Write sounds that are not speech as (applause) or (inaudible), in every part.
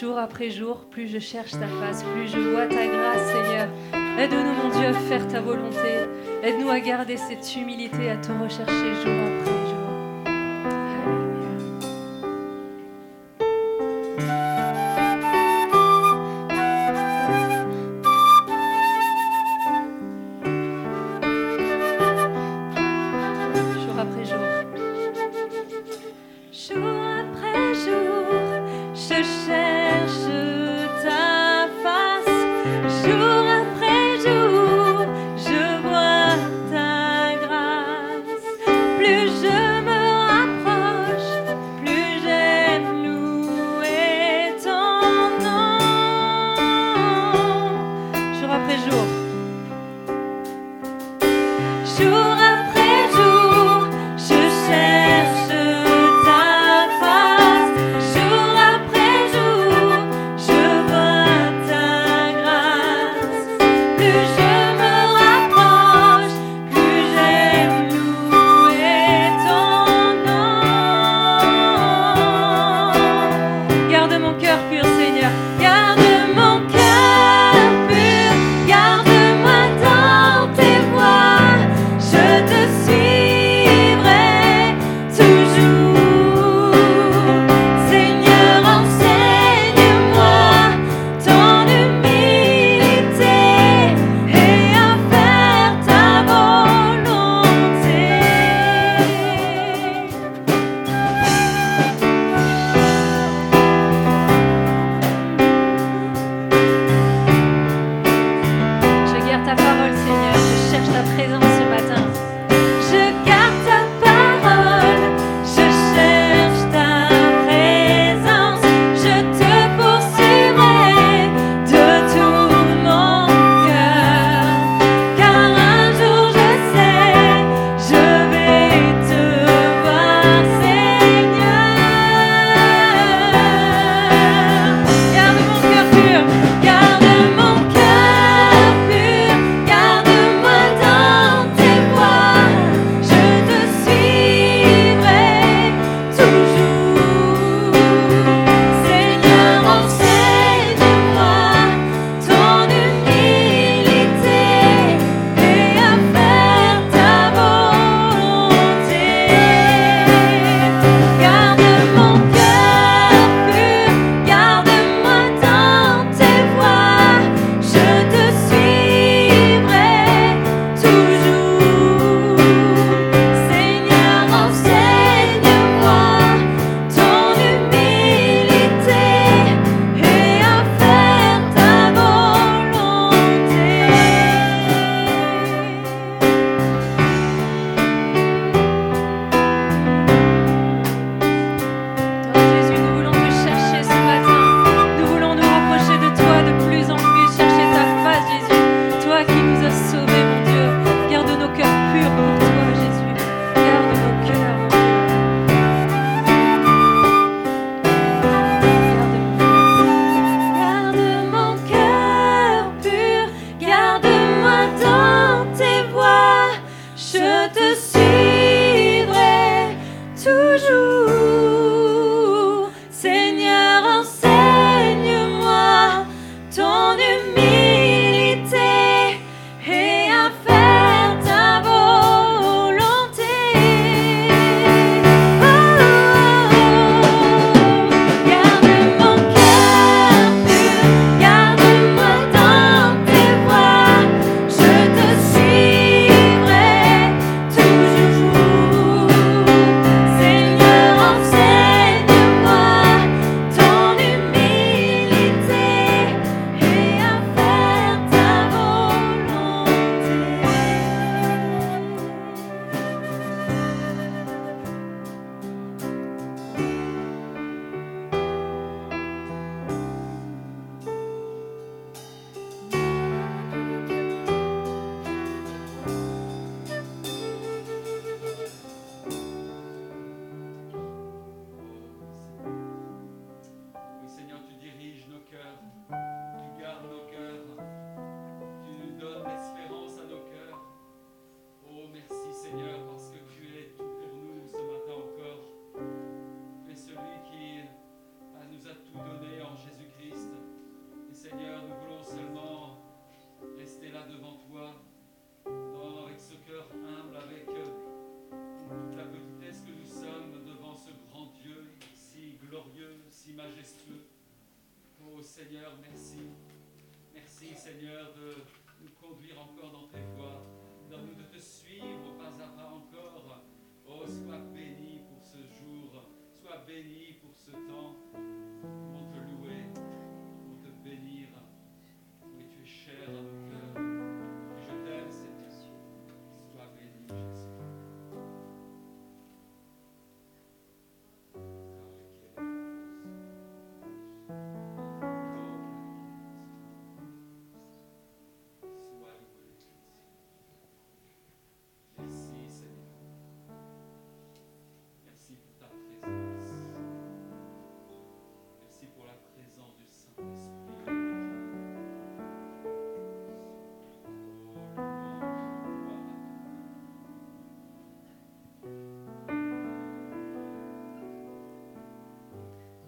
Jour après jour, plus je cherche ta face, plus je vois ta grâce, Seigneur. Aide-nous, mon Dieu, à faire ta volonté. Aide-nous à garder cette humilité, à te rechercher jour après je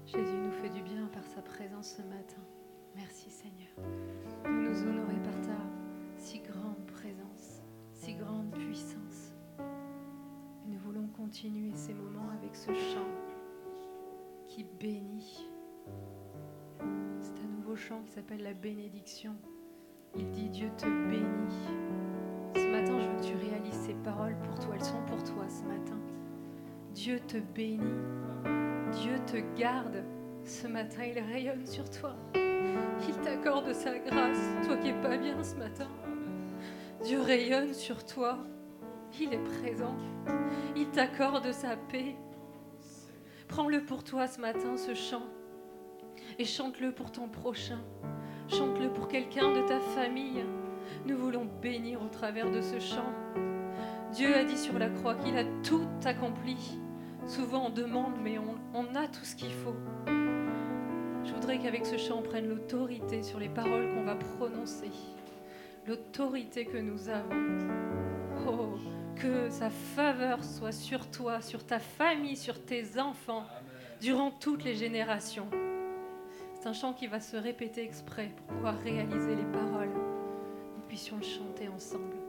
Jésus nous fait du bien par sa présence ce matin. Merci Seigneur. Nous nous honorer par ta si grande présence, si grande puissance. Nous voulons continuer ces moments avec ce chant qui bénit. C'est un nouveau chant qui s'appelle la bénédiction. Il dit Dieu te bénit. Ce matin, je veux que tu réalises ces paroles pour toi. Elles sont pour toi ce matin. Dieu te bénit. Dieu te garde. Ce matin, il rayonne sur toi. Il t'accorde sa grâce, toi qui n'es pas bien ce matin. Dieu rayonne sur toi. Il est présent. Il t'accorde sa paix. Prends-le pour toi ce matin, ce chant. Et chante-le pour ton prochain. Chante-le pour quelqu'un de ta famille. Nous voulons bénir au travers de ce chant. Dieu a dit sur la croix qu'il a tout accompli. Souvent on demande, mais on, a tout ce qu'il faut. Je voudrais qu'avec ce chant, on prenne l'autorité sur les paroles qu'on va prononcer. L'autorité que nous avons. Oh, que sa faveur soit sur toi, sur ta famille, sur tes enfants, durant toutes les générations. C'est un chant qui va se répéter exprès pour pouvoir réaliser les paroles. Nous puissions le chanter ensemble.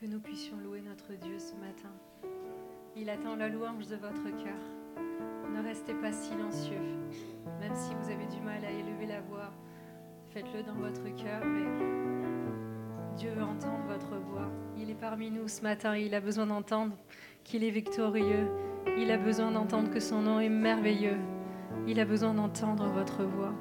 Que nous puissions louer notre Dieu ce matin. Il attend la louange de votre cœur. Ne restez pas silencieux, même si vous avez du mal à élever la voix. Faites-le dans votre cœur, mais Dieu veut entendre votre voix. Il est parmi nous ce matin, il a besoin d'entendre qu'il est victorieux. Il a besoin d'entendre que son nom est merveilleux. Il a besoin d'entendre votre voix.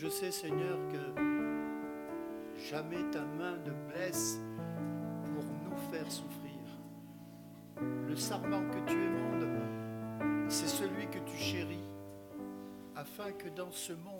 Je sais, Seigneur, que jamais ta main ne blesse pour nous faire souffrir. Le sarment que tu émondes, c'est celui que tu chéris, afin que dans ce monde,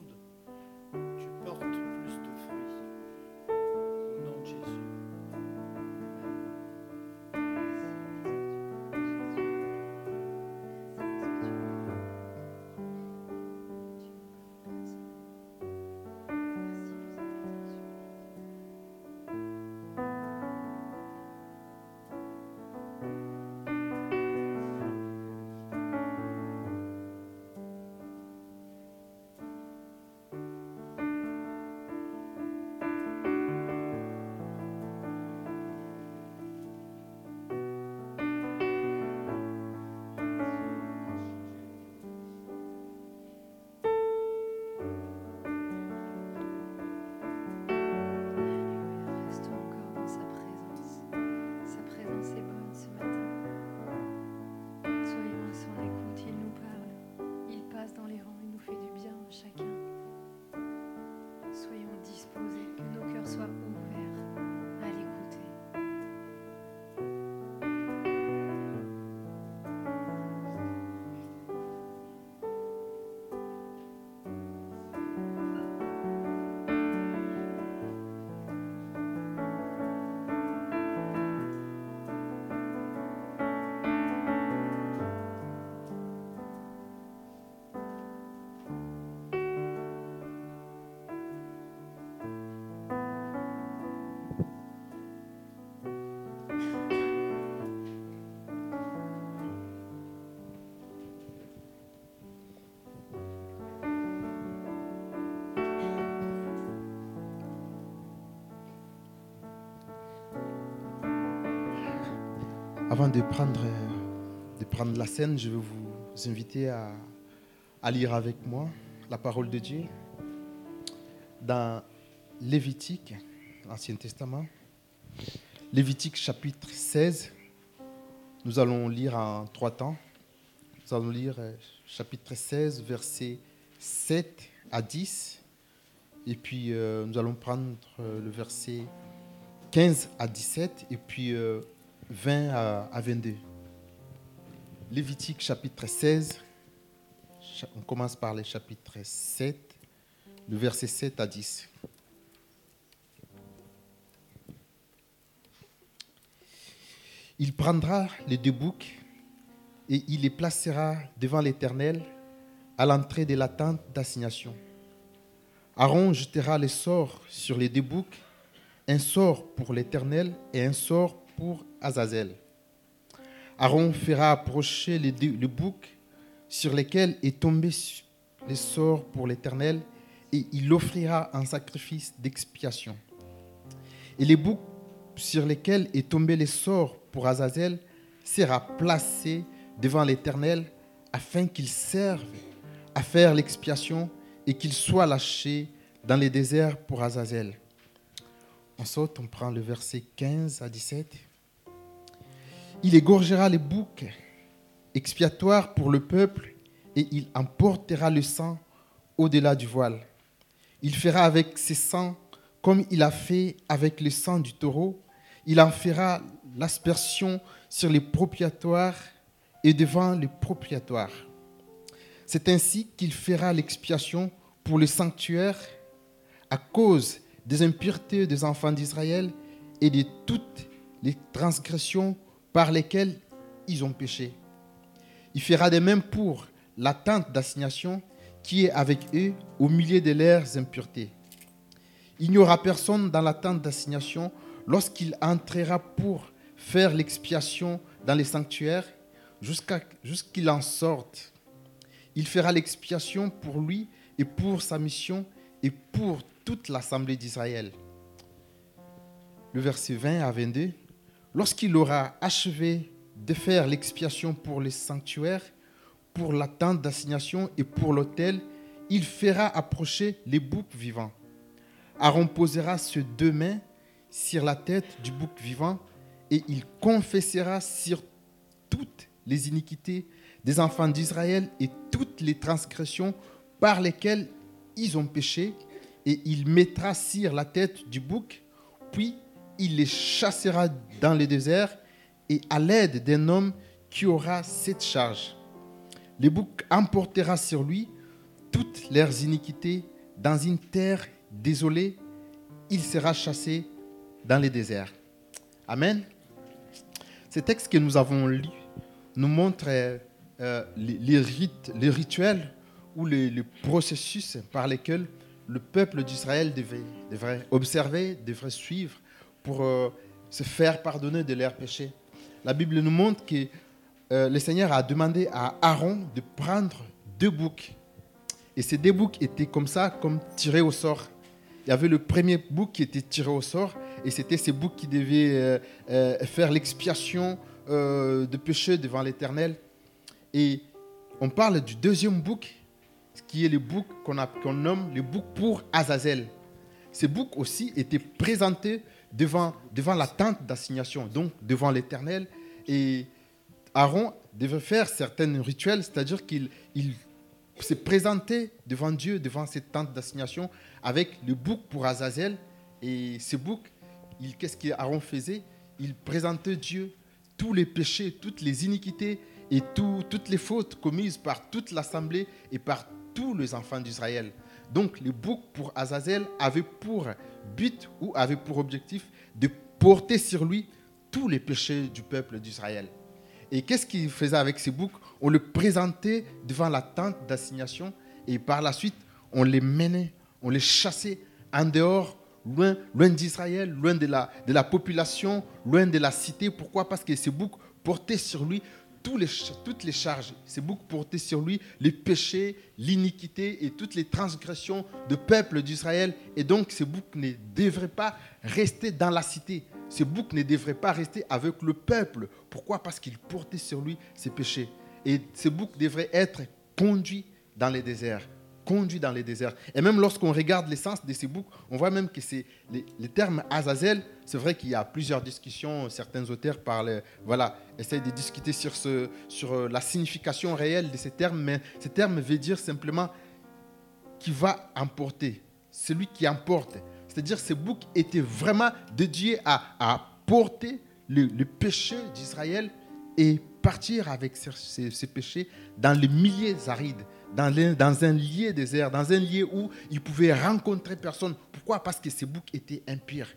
Avant de prendre, de prendre la scène, je vais vous inviter à, à lire avec moi la parole de Dieu dans Lévitique, l'Ancien Testament. Lévitique chapitre 16. Nous allons lire en trois temps. Nous allons lire euh, chapitre 16, versets 7 à 10. Et puis euh, nous allons prendre euh, le verset 15 à 17. Et puis 20 à, à 22. Lévitique chapitre 16. Cha- On commence par le chapitre 7, le verset 7 à 10. Il prendra les deux boucs et il les placera devant l'Éternel à l'entrée de la tente d'assignation. Aaron jetera les sorts sur les deux boucs, un sort pour l'Éternel et un sort pour Azazel. Aaron fera approcher le bouc sur lesquels est tombé les sorts pour l'Éternel et il offrira un sacrifice d'expiation. Et les boucs sur lesquels est tombé les sorts pour Azazel sera placé devant l'Éternel afin qu'il serve à faire l'expiation et qu'il soit lâché dans les déserts pour Azazel. On on prend le verset 15 à 17. Il égorgera les boucs expiatoires pour le peuple et il emportera le sang au-delà du voile. Il fera avec ses sangs comme il a fait avec le sang du taureau. Il en fera l'aspersion sur les propriatoires et devant les propriatoires. C'est ainsi qu'il fera l'expiation pour le sanctuaire à cause des impuretés des enfants d'Israël et de toutes les transgressions par lesquelles ils ont péché. Il fera de même pour la tente d'assignation qui est avec eux au milieu de leurs impuretés. Il n'y aura personne dans la tente d'assignation lorsqu'il entrera pour faire l'expiation dans les sanctuaires jusqu'à jusqu'il en sorte. Il fera l'expiation pour lui et pour sa mission et pour toute l'assemblée d'Israël. Le verset 20 à 22. Lorsqu'il aura achevé de faire l'expiation pour les sanctuaires, pour la tente d'assignation et pour l'autel, il fera approcher les boucs vivants. Aaron posera ses deux mains sur la tête du bouc vivant et il confessera sur toutes les iniquités des enfants d'Israël et toutes les transgressions par lesquelles ils ont péché, et il mettra sur la tête du bouc, puis il les chassera dans le désert, et à l'aide d'un homme qui aura cette charge. Le bouc emportera sur lui toutes leurs iniquités dans une terre désolée. Il sera chassé dans les déserts. Amen. Ce texte que nous avons lu nous montre euh, les, rites, les rituels ou les, processus par lesquels le peuple d'Israël devrait observer, devrait suivre pour euh, se faire pardonner de leurs péchés. La Bible nous montre que euh, le Seigneur a demandé à Aaron de prendre deux boucs. Et ces deux boucs étaient comme ça, comme tirés au sort. Il y avait le premier bouc qui était tiré au sort, et c'était ces boucs qui devaient euh, faire l'expiation de péché devant l'Éternel. Et on parle du deuxième bouc, qui est le bouc qu'on qu'on nomme le bouc pour Azazel. Ces boucs aussi étaient présentés devant, devant la tente d'assignation, donc devant l'Éternel. Et Aaron devait faire certains rituels, c'est-à-dire qu'il il s'est présenté devant Dieu, devant cette tente d'assignation, avec le bouc pour Azazel. Et ce bouc, qu'est-ce qu'Aaron faisait? Il présentait Dieu tous les péchés, toutes les iniquités et tout- toutes les fautes commises par toute l'assemblée et par tous les enfants d'Israël. Donc le bouc pour Azazel avait pour but ou avait pour objectif de porter sur lui tous les péchés du peuple d'Israël. Et qu'est-ce qu'il faisait avec ces boucs? On le présentait devant la tente d'assignation et par la suite, on les menait, on les chassait en dehors, loin, loin d'Israël, loin de la, de la population, loin de la cité. Pourquoi? Parce que ces boucs portaient sur lui toutes les charges. Ces boucs portaient sur lui les péchés, l'iniquité et toutes les transgressions du peuple d'Israël. Et donc, ces boucs ne devraient pas rester dans la cité. Ce bouc ne devrait pas rester avec le peuple. Pourquoi? Parce qu'il portait sur lui ses péchés. Et ce bouc devrait être conduit dans les déserts. Conduit dans les déserts. Et même lorsqu'on regarde l'essence de ces boucs, on voit même que c'est les, termes Azazel. C'est vrai qu'il y a plusieurs discussions. Certains auteurs parlent, voilà, essayent de discuter sur, ce, sur euh, la signification réelle de ces termes. Mais ces termes veulent dire simplement qui va emporter, celui qui emporte. C'est-à-dire ce bouc était vraiment dédié à, porter le, péché d'Israël et partir avec ces, ces- ces péchés dans les milliers arides, dans, les- dans un lieu désert, dans un lieu où il pouvait rencontrer personne. Pourquoi? Parce que ces boucs étaient impurs.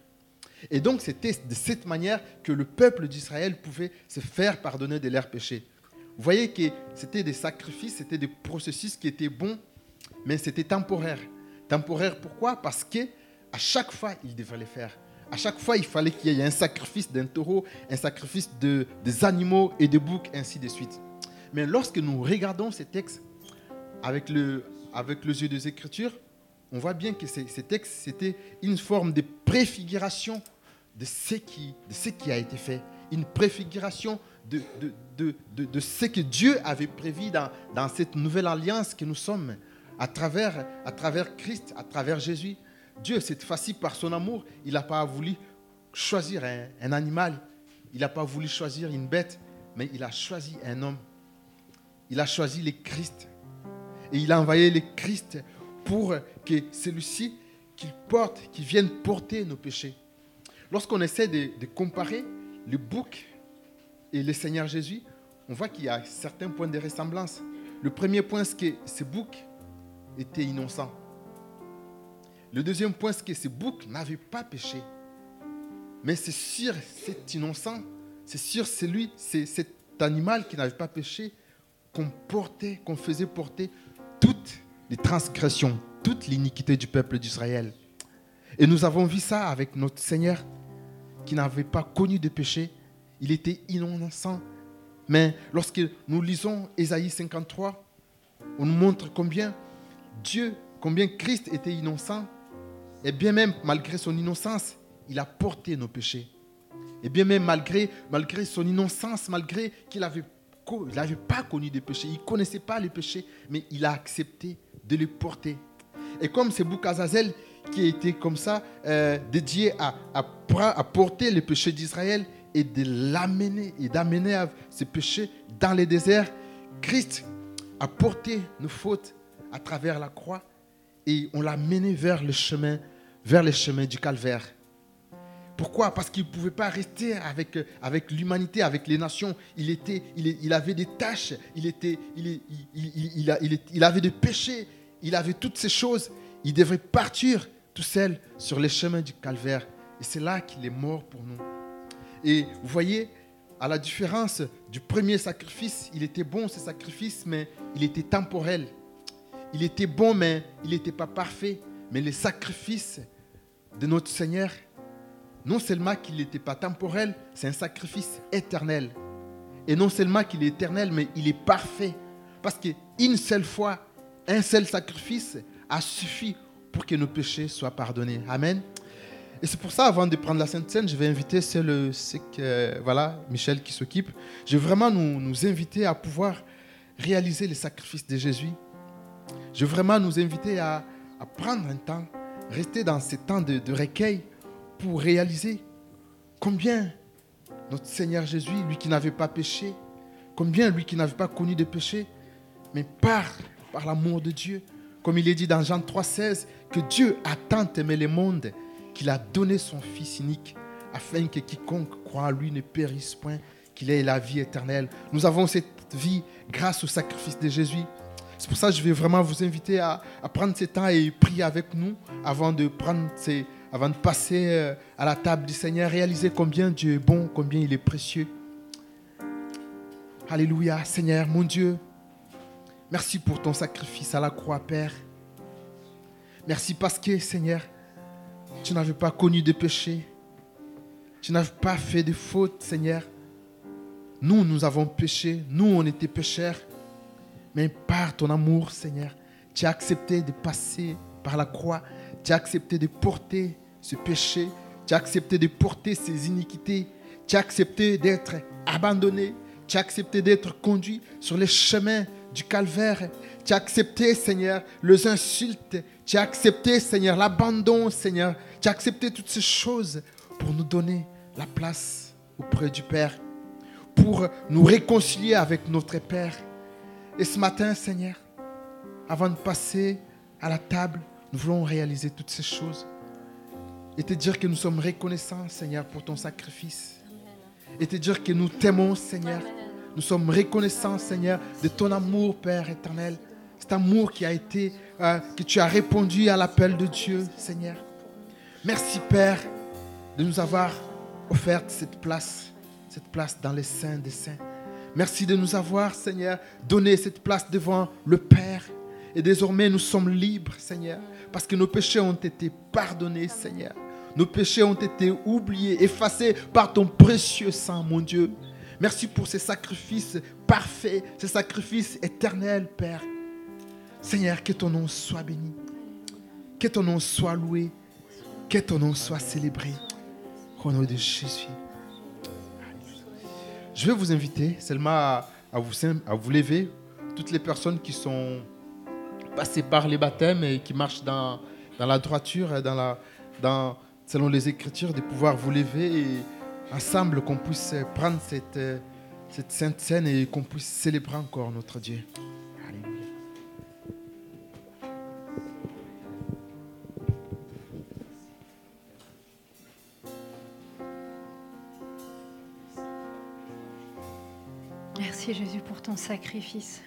Et donc c'était de cette manière que le peuple d'Israël pouvait se faire pardonner de leurs péchés. Vous voyez que c'était des sacrifices, c'était des processus qui étaient bons, mais c'était temporaire. Temporaire pourquoi? Parce que à chaque fois, il devait les faire. À chaque fois, il fallait qu'il y ait un sacrifice d'un taureau, un sacrifice de, des animaux et de boucs, ainsi de suite. Mais lorsque nous regardons ces textes avec, le, avec les yeux des Écritures, on voit bien que ces, textes, c'était une forme de préfiguration de ce qui, de ce qui a été fait. Une préfiguration de, de, de, de, de ce que Dieu avait prévu dans, dans cette nouvelle alliance que nous sommes, à travers, à travers Christ, à travers Jésus. Dieu, cette fois-ci, par son amour, il n'a pas voulu choisir un, un animal, il n'a pas voulu choisir une bête, mais il a choisi un homme. Il a choisi le Christ. Et il a envoyé le Christ pour que celui-ci, qu'il porte, qu'il vienne porter nos péchés. Lorsqu'on essaie de, de comparer le bouc et le Seigneur Jésus, on voit qu'il y a certains points de ressemblance. Le premier point, c'est que ce bouc était innocent. Le deuxième point, c'est que ce bouc n'avait pas péché. Mais c'est sur cet innocent, c'est sur celui, c'est cet animal qui n'avait pas péché qu'on portait, qu'on faisait porter toutes les transgressions, toute l'iniquité du peuple d'Israël. Et nous avons vu ça avec notre Seigneur qui n'avait pas connu de péché. Il était innocent. Mais lorsque nous lisons Ésaïe 53, on nous montre combien Dieu, combien Christ était innocent. Et bien même, malgré son innocence, il a porté nos péchés. Et bien même, malgré, malgré son innocence, malgré qu'il n'avait il n'avait pas connu de péché, il ne connaissait pas les péchés, mais il a accepté de les porter. Et comme c'est Boukazazel qui a été comme ça, euh, dédié à, porter les péchés d'Israël et de l'amener et d'amener à ces péchés dans les déserts, Christ a porté nos fautes à travers la croix et on l'a mené le vers le chemin du calvaire. Pourquoi? Parce qu'il ne pouvait pas rester avec, avec l'humanité, avec les nations. Il, avait des tâches, il, il, avait des péchés, il avait toutes ces choses. Il devait partir tout seul sur les chemins du calvaire. Et c'est là qu'il est mort pour nous. Et vous voyez, à la différence du premier sacrifice, il était bon ce sacrifice, mais il était temporel. Il était bon, mais il n'était pas parfait. Mais le sacrifice de notre Seigneur, non seulement qu'il n'était pas temporel, c'est un sacrifice éternel. Et non seulement qu'il est éternel, mais il est parfait. Parce qu'une seule fois, un seul sacrifice a suffi pour que nos péchés soient pardonnés. Amen. Et c'est pour ça, avant de prendre la Sainte Seine, je vais inviter c'est le, que, voilà, Michel qui s'occupe. Je vais vraiment nous, inviter à pouvoir réaliser le sacrifice de Jésus. Je veux vraiment nous inviter à, prendre un temps, rester dans ce temps de recueil pour réaliser combien notre Seigneur Jésus, lui qui n'avait pas péché, combien lui qui n'avait pas connu de péché, mais par, par l'amour de Dieu, comme il est dit dans Jean 3,16, que Dieu a tant aimé le monde qu'il a donné son Fils unique, afin que quiconque croit en lui ne périsse point, qu'il ait la vie éternelle. Nous avons cette vie grâce au sacrifice de Jésus. C'est pour ça que je vais vraiment vous inviter à, à prendre ce temps et prier avec nous avant de prendre ces avant de passer euh, à la table du Seigneur, réaliser combien Dieu est bon, combien il est précieux. Alléluia, Seigneur, mon Dieu, merci pour ton sacrifice à la croix, Père. Merci parce que, Seigneur, tu n'avais pas connu de péché. Tu n'avais pas fait de faute, Seigneur. Nous, nous avons péché. Nous, on était pécheurs. Mais par ton amour, Seigneur, tu as accepté de passer par la croix. Tu as accepté de porter ce péché. Tu as accepté de porter ces iniquités. Tu as accepté d'être abandonné. Tu as accepté d'être conduit sur les chemins du calvaire. Tu as accepté, Seigneur, les insultes. Tu as accepté, Seigneur, l'abandon, Seigneur. Tu as accepté toutes ces choses pour nous donner la place auprès du Père, pour nous réconcilier avec notre Père. Et ce matin, Seigneur, avant de passer à la table, nous voulons réaliser toutes ces choses et te dire que nous sommes reconnaissants, Seigneur, pour ton sacrifice. Et te dire que nous t'aimons, Seigneur. Nous sommes reconnaissants, Seigneur, de ton amour, Père éternel. Cet amour qui a été, euh, que tu as répondu à l'appel de Dieu, Seigneur. Merci, Père, de nous avoir offert cette place, cette place dans les saints des saints. Merci de nous avoir, Seigneur, donné cette place devant le Père. Et désormais, nous sommes libres, Seigneur, parce que nos péchés ont été pardonnés, Seigneur. Nos péchés ont été oubliés, effacés par ton précieux sang, mon Dieu. Merci pour ces sacrifices parfaits, ces sacrifices éternels, Père. Seigneur, que ton nom soit béni. Que ton nom soit loué. Que ton nom soit célébré. Au nom de Jésus. Je vais vous inviter seulement à, vous, à vous lever. Toutes les personnes qui sont passées par les baptêmes et qui marchent dans, dans la droiture, dans la, dans, selon les Écritures, de pouvoir vous lever et ensemble qu'on puisse prendre cette, cette sainte scène et qu'on puisse célébrer encore notre Dieu. Merci Jésus pour ton sacrifice.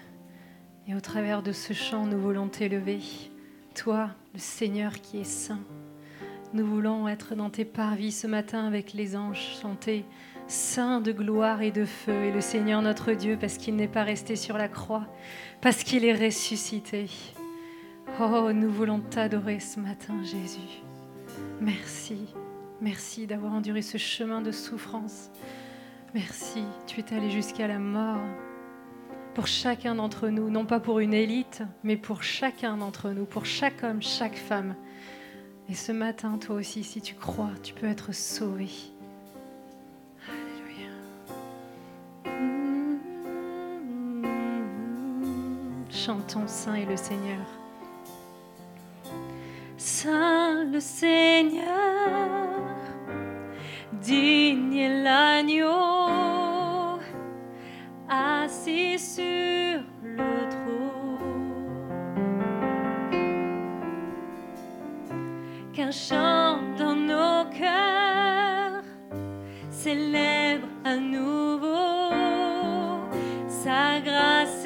Et au travers de ce chant, nous voulons t'élever. Toi, le Seigneur qui est saint. Nous voulons être dans tes parvis ce matin avec les anges, chanter Saint de gloire et de feu et le Seigneur notre Dieu parce qu'il n'est pas resté sur la croix, parce qu'il est ressuscité. Oh, nous voulons t'adorer ce matin, Jésus. Merci, merci d'avoir enduré ce chemin de souffrance. Merci, tu es allé jusqu'à la mort pour chacun d'entre nous, non pas pour une élite, mais pour chacun d'entre nous, pour chaque homme, chaque femme. Et ce matin, toi aussi, si tu crois, tu peux être sauvé. Alléluia. Chantons Saint et le Seigneur. Saint le Seigneur, digne l'agneau, assis sur qu'un chant dans nos cœurs célèbre à nouveau sa grâce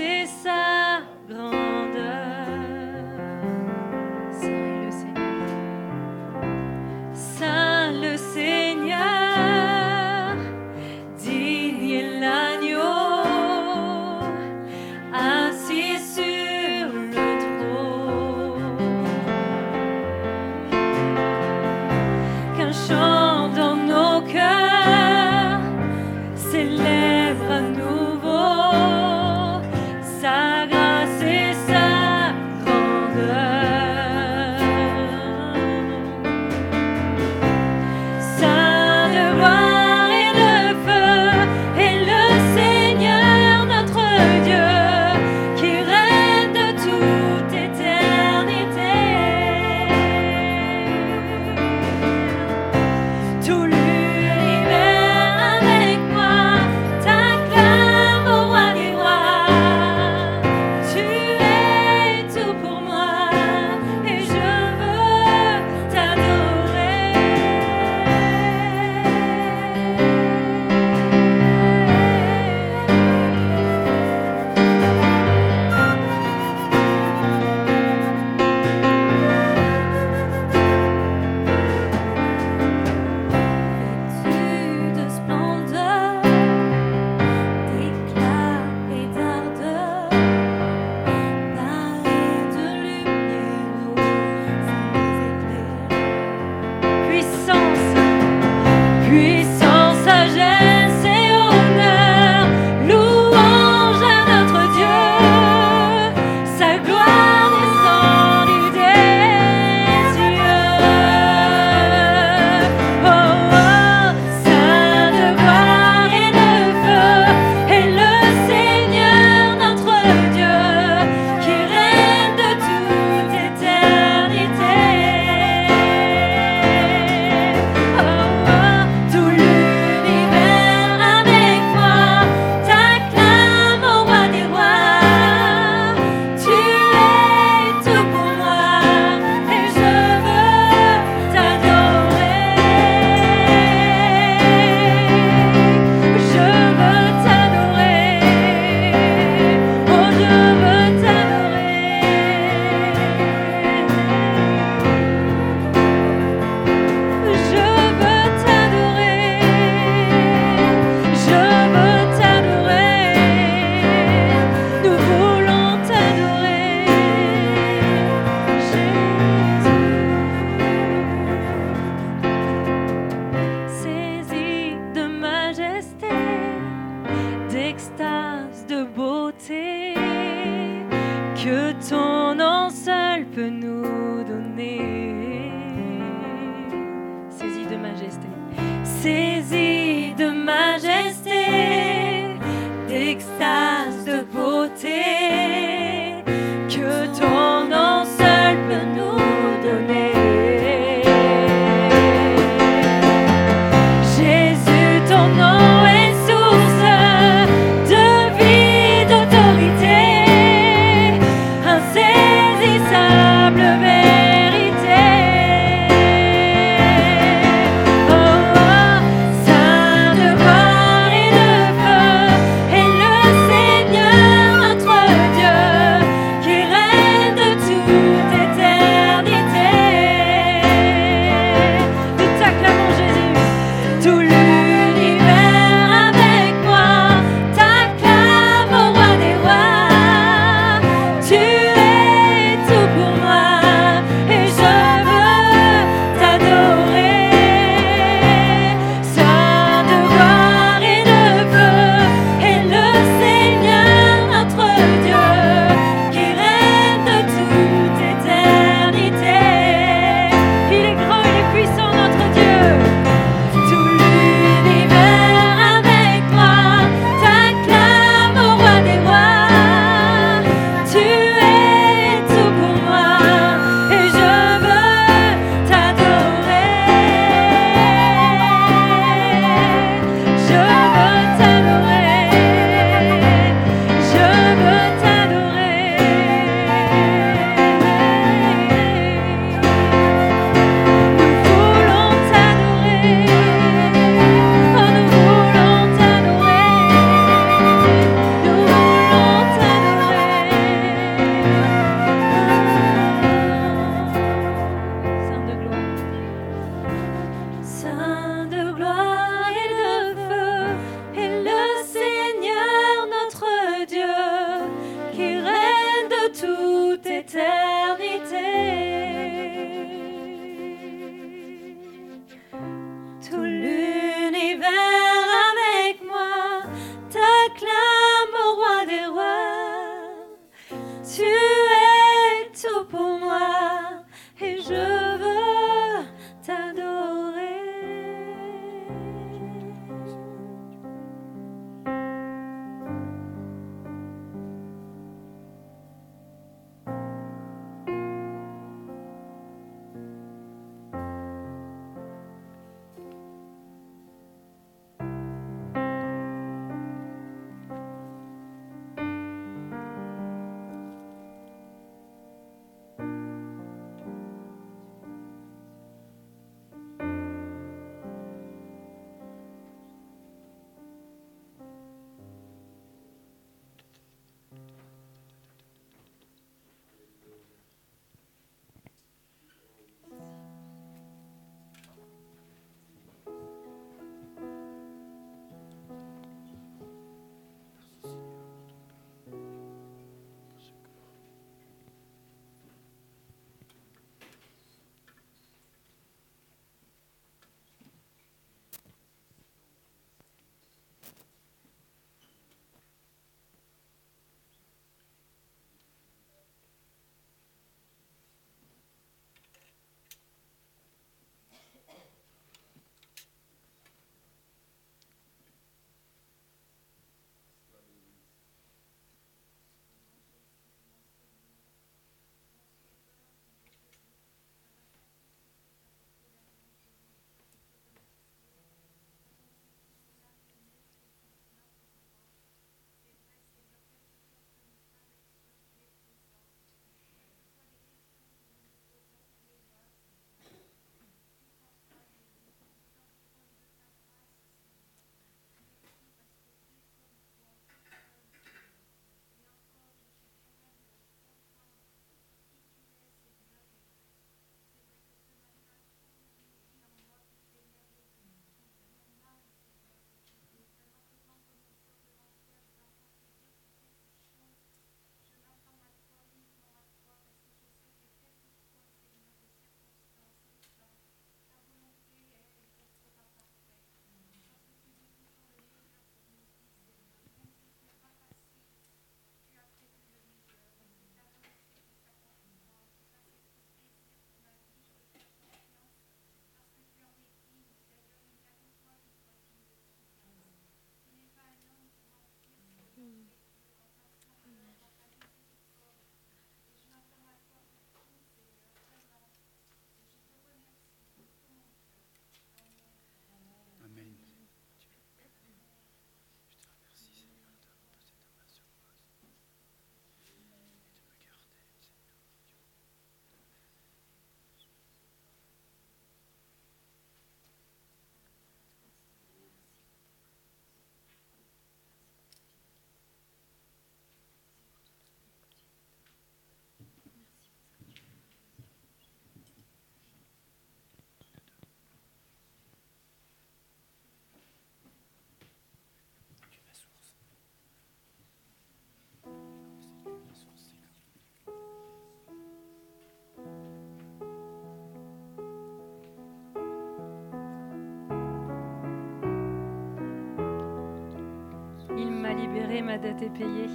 ma dette est payée.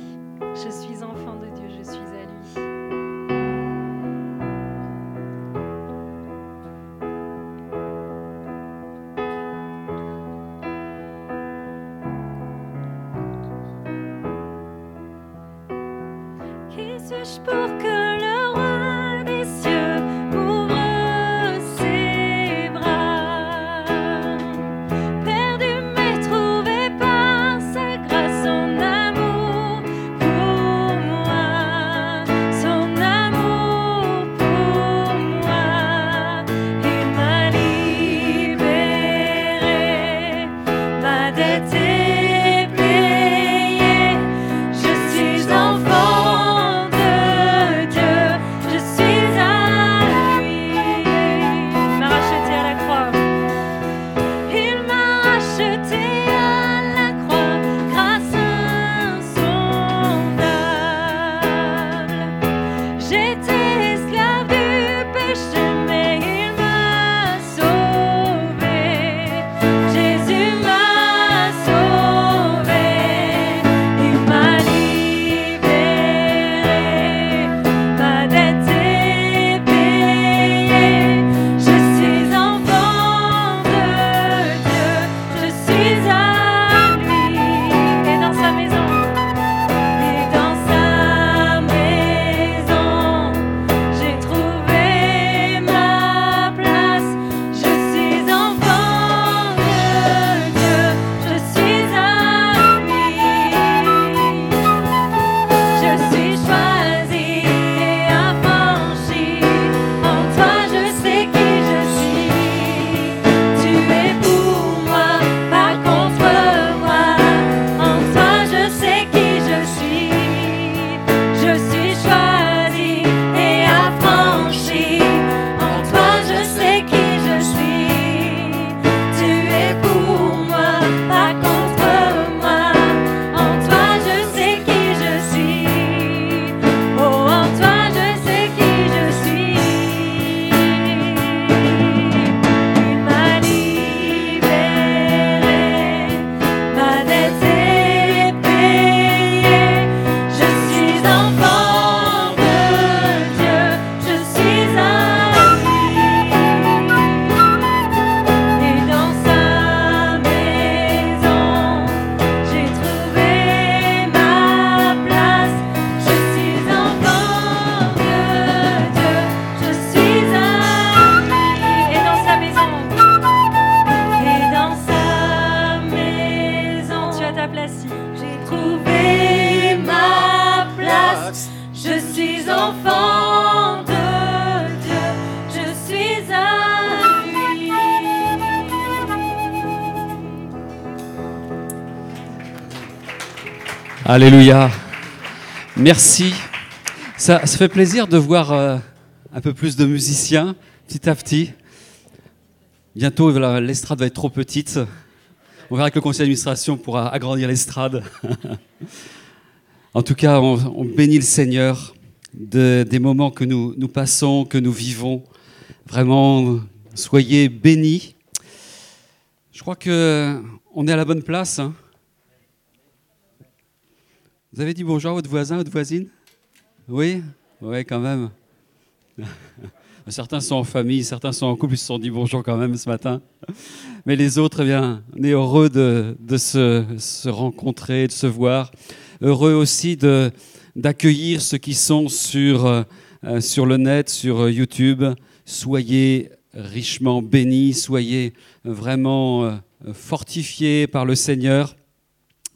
Je suis enfant de Dieu, je suis à lui. Suis-je pour que Alléluia. Merci. Ça, fait plaisir de voir euh, un peu plus de musiciens petit à petit. Bientôt, l'estrade va être trop petite. On verra que le conseil d'administration pourra agrandir l'estrade. (laughs) en tout cas, on, bénit le Seigneur de- des moments que nous, nous passons, que nous vivons. Vraiment, soyez bénis. Je crois que on est à la bonne place. hein. Vous avez dit bonjour à votre voisin, votre voisine? Oui? Oui, quand même. (laughs) Certains sont en famille, certains sont en couple, ils se sont dit bonjour quand même ce matin. Mais les autres, eh bien, on est heureux de, de se, se rencontrer, de se voir. Heureux aussi de, d'accueillir ceux qui sont sur, euh, sur le net, sur euh, YouTube. Soyez richement bénis, soyez vraiment euh, fortifiés par le Seigneur.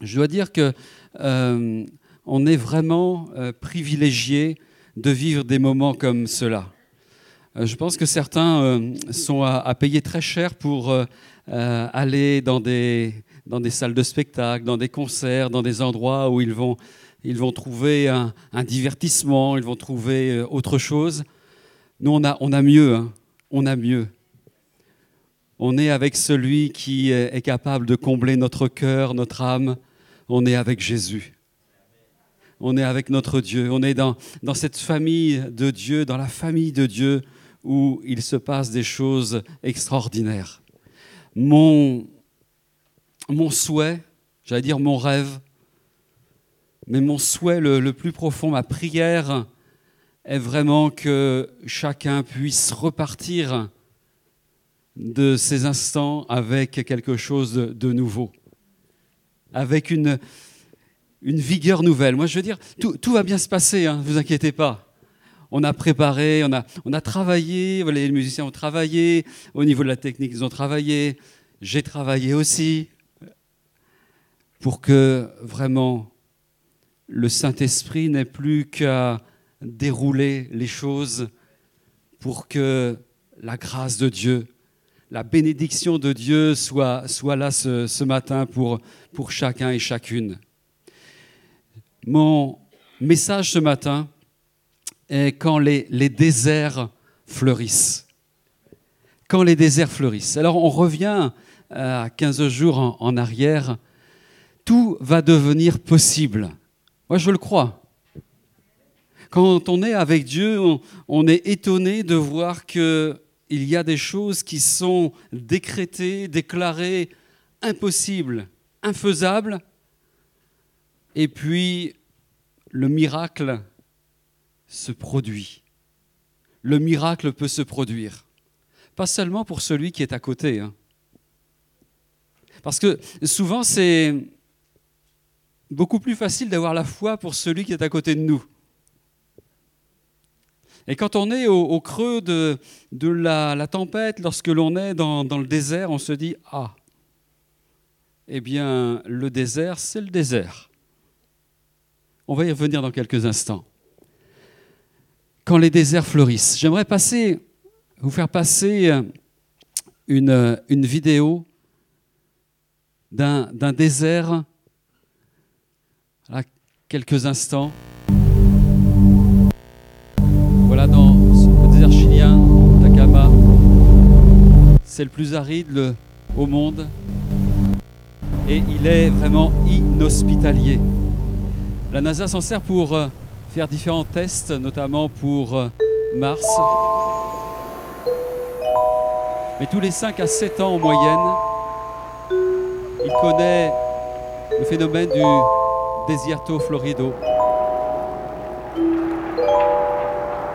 Je dois dire que euh, on est vraiment euh, privilégié de vivre des moments comme cela. Euh, je pense que certains sont à, payer très cher pour aller dans des, dans des salles de spectacle, dans des concerts, dans des endroits où ils vont, ils vont trouver un, divertissement, ils vont trouver autre chose. Nous, on a, on a mieux, hein. on a mieux. On est avec celui qui est capable de combler notre cœur, notre âme. On est avec Jésus. On est avec notre Dieu. On est dans, cette famille de Dieu, dans la famille de Dieu où il se passe des choses extraordinaires. Mon, souhait, j'allais dire mon rêve, Mais mon souhait le, plus profond, ma prière, est vraiment que chacun puisse repartir de ces instants avec quelque chose de nouveau, avec une, une vigueur nouvelle. Moi, je veux dire, tout, tout va bien se passer, ne vous inquiétez pas. On a préparé, on a, on a travaillé, les musiciens ont travaillé, au niveau de la technique, ils ont travaillé, j'ai travaillé aussi, pour que vraiment le Saint-Esprit n'ait plus qu'à dérouler les choses pour que la grâce de Dieu, la bénédiction de Dieu soit, là ce, matin pour, chacun et chacune. Mon message ce matin est quand les, déserts fleurissent. Quand les déserts fleurissent. Alors on revient à 15 jours en, arrière. Tout va devenir possible. Moi je le crois. Quand on est avec Dieu, on, on est étonné de voir qu'il y a des choses qui sont décrétées, déclarées impossibles, infaisables, et puis le miracle se produit. Le miracle peut se produire. Pas seulement pour celui qui est à côté. Hein. Parce que souvent, c'est beaucoup plus facile d'avoir la foi pour celui qui est à côté de nous. Et quand on est au, creux de, la, tempête, lorsque l'on est dans, le désert, on se dit Ah, eh bien, le désert, c'est le désert. On va y revenir dans quelques instants. Quand les déserts fleurissent, j'aimerais passer, vous faire passer une, une vidéo d'un désert quelques instants. C'est le plus aride au monde et il est vraiment inhospitalier. La NASA s'en sert pour euh, faire différents tests, notamment pour euh, Mars. Mais tous les 5 à 7 ans en moyenne, il connaît le phénomène du Desierto Florido.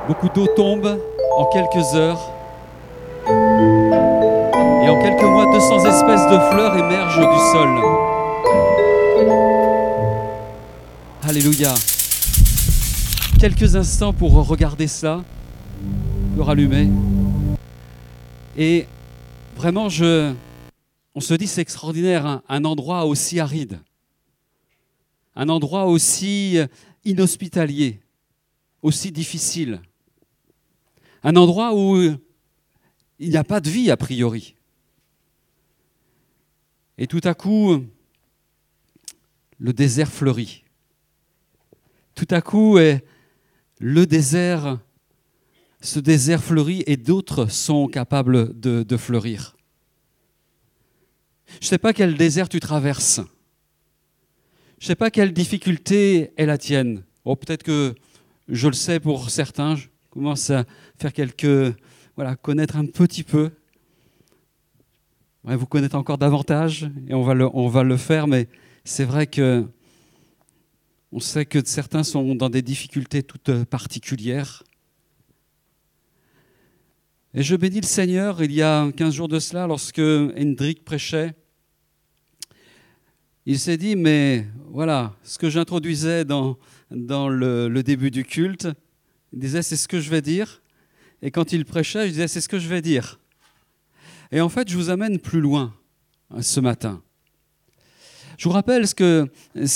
Beaucoup d'eau tombe en quelques heures. Et en quelques mois, 200 espèces de fleurs émergent du sol. Alléluia. Quelques instants pour regarder ça, le rallumer. Et vraiment, je, on se dit c'est extraordinaire, un, un endroit aussi aride, un endroit aussi inhospitalier, aussi difficile, un endroit où il n'y a pas de vie a priori. Et tout à coup, le désert fleurit. Tout à coup, le désert, ce désert fleurit et d'autres sont capables de, de fleurir. Je ne sais pas quel désert tu traverses. Je ne sais pas quelle difficulté est la tienne. Oh, Peut-être que je le sais pour certains. Je commence à faire quelques. Voilà, connaître un petit peu. Vous connaître encore davantage et on va le, on va le faire, mais c'est vrai que on sait que certains sont dans des difficultés toutes particulières. Et je bénis le Seigneur, il y a 15 jours de cela, lorsque Hendrik prêchait, il s'est dit, mais voilà, ce que j'introduisais dans, dans le, le, début du culte, il disait, c'est ce que je vais dire. Et quand il prêchait, je disais, c'est ce que je vais dire. Et en fait, je vous amène plus loin ce matin. Je vous rappelle ce que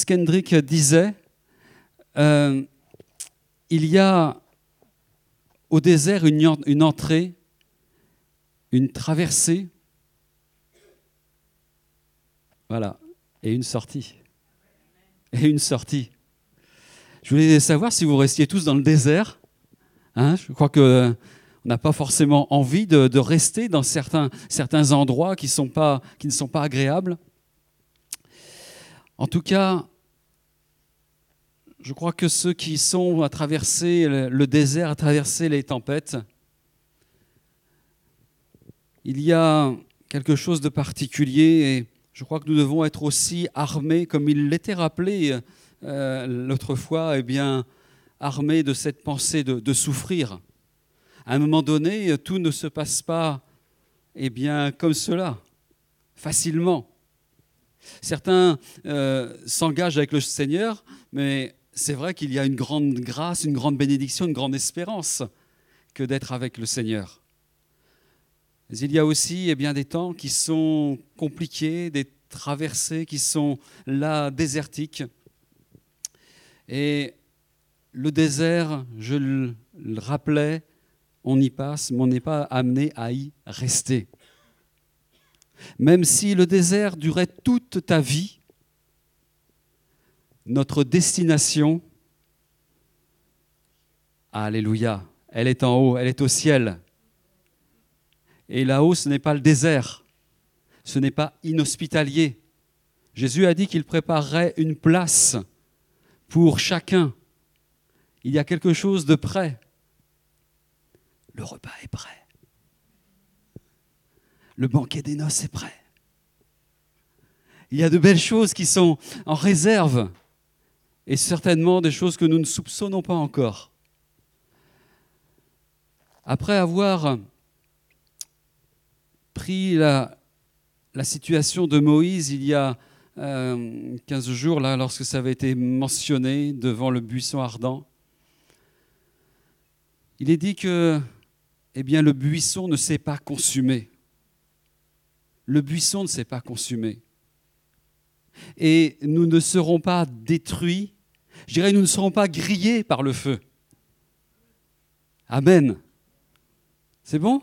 qu'Hendrik disait. Euh, il y a au désert une, entrée, une traversée, voilà, et une sortie. Et une sortie. Je voulais savoir si vous restiez tous dans le désert. Hein, je crois que n'a pas forcément envie de, rester dans certains, endroits qui, ne sont pas agréables. En tout cas, je crois que ceux qui sont à traverser le désert, à traverser les tempêtes, il y a quelque chose de particulier et je crois que nous devons être aussi armés, comme il l'était rappelé euh, l'autre fois, eh bien, armé de cette pensée de, souffrir. À un moment donné, tout ne se passe pas eh bien, comme cela, facilement. Certains euh, s'engagent avec le Seigneur, mais c'est vrai qu'il y a une grande grâce, une grande bénédiction, une grande espérance que d'être avec le Seigneur. Mais il y a aussi eh bien, des temps qui sont compliqués, des traversées qui sont là désertiques. Et le désert, je le rappelais, on y passe, mais on n'est pas amené à y rester. Même si le désert durait toute ta vie, notre destination, Alléluia, elle est en haut, elle est au ciel. Et là-haut, ce n'est pas le désert, ce n'est pas inhospitalier. Jésus a dit qu'il préparerait une place pour chacun. Il y a quelque chose de prêt. Le repas est prêt. Le banquet des noces est prêt. Il y a de belles choses qui sont en réserve et certainement des choses que nous ne soupçonnons pas encore. Après avoir pris la, situation de Moïse il y a euh, 15 jours, là, lorsque ça avait été mentionné devant le buisson ardent, il est dit que eh bien, le buisson ne s'est pas consumé. Le buisson ne s'est pas consumé. Et nous ne serons pas détruits, je dirais, nous ne serons pas grillés par le feu. Amen. C'est bon?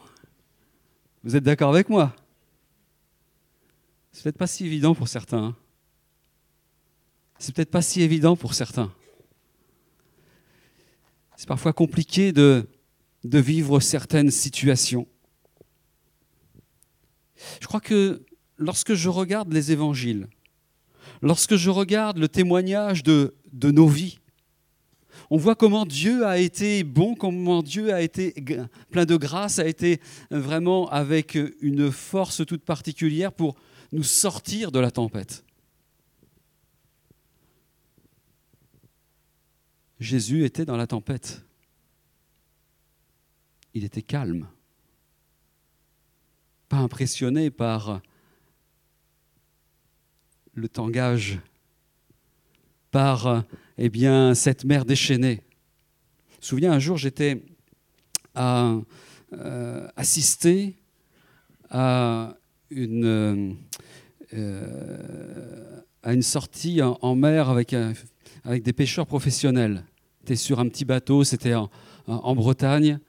Vous êtes d'accord avec moi? C'est peut-être pas si évident pour certains. Hein. C'est peut-être pas si évident pour certains. C'est parfois compliqué de, de vivre certaines situations. Je crois que lorsque je regarde les évangiles, lorsque je regarde le témoignage de, de nos vies, on voit comment Dieu a été bon, comment Dieu a été plein de grâce, a été vraiment avec une force toute particulière pour nous sortir de la tempête. Jésus était dans la tempête. Il était calme pas impressionné par le tangage, par eh bien, cette mer déchaînée. Je me souviens, un jour, j'étais à, euh, assisté à une, euh, à une sortie en, mer avec, avec des pêcheurs professionnels. C'était sur un petit bateau, c'était en Bretagne.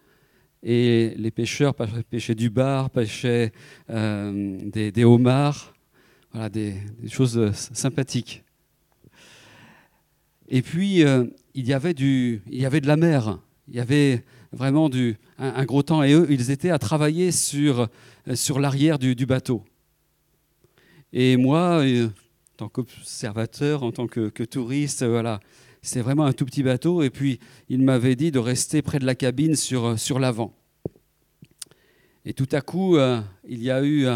Et les pêcheurs pêchaient du bar, pêchaient euh, des, homards, voilà, des, choses euh, sympathiques. Et puis, euh, il, y avait du, il y avait de la mer, il y avait vraiment du, un, gros temps. Et eux, ils étaient à travailler sur, sur l'arrière du, bateau. Et moi, en tant qu'observateur, en tant que, que touriste, voilà, c'est vraiment un tout petit bateau. Et puis, il m'avait dit de rester près de la cabine sur, sur l'avant. Et tout à coup, euh, il y a eu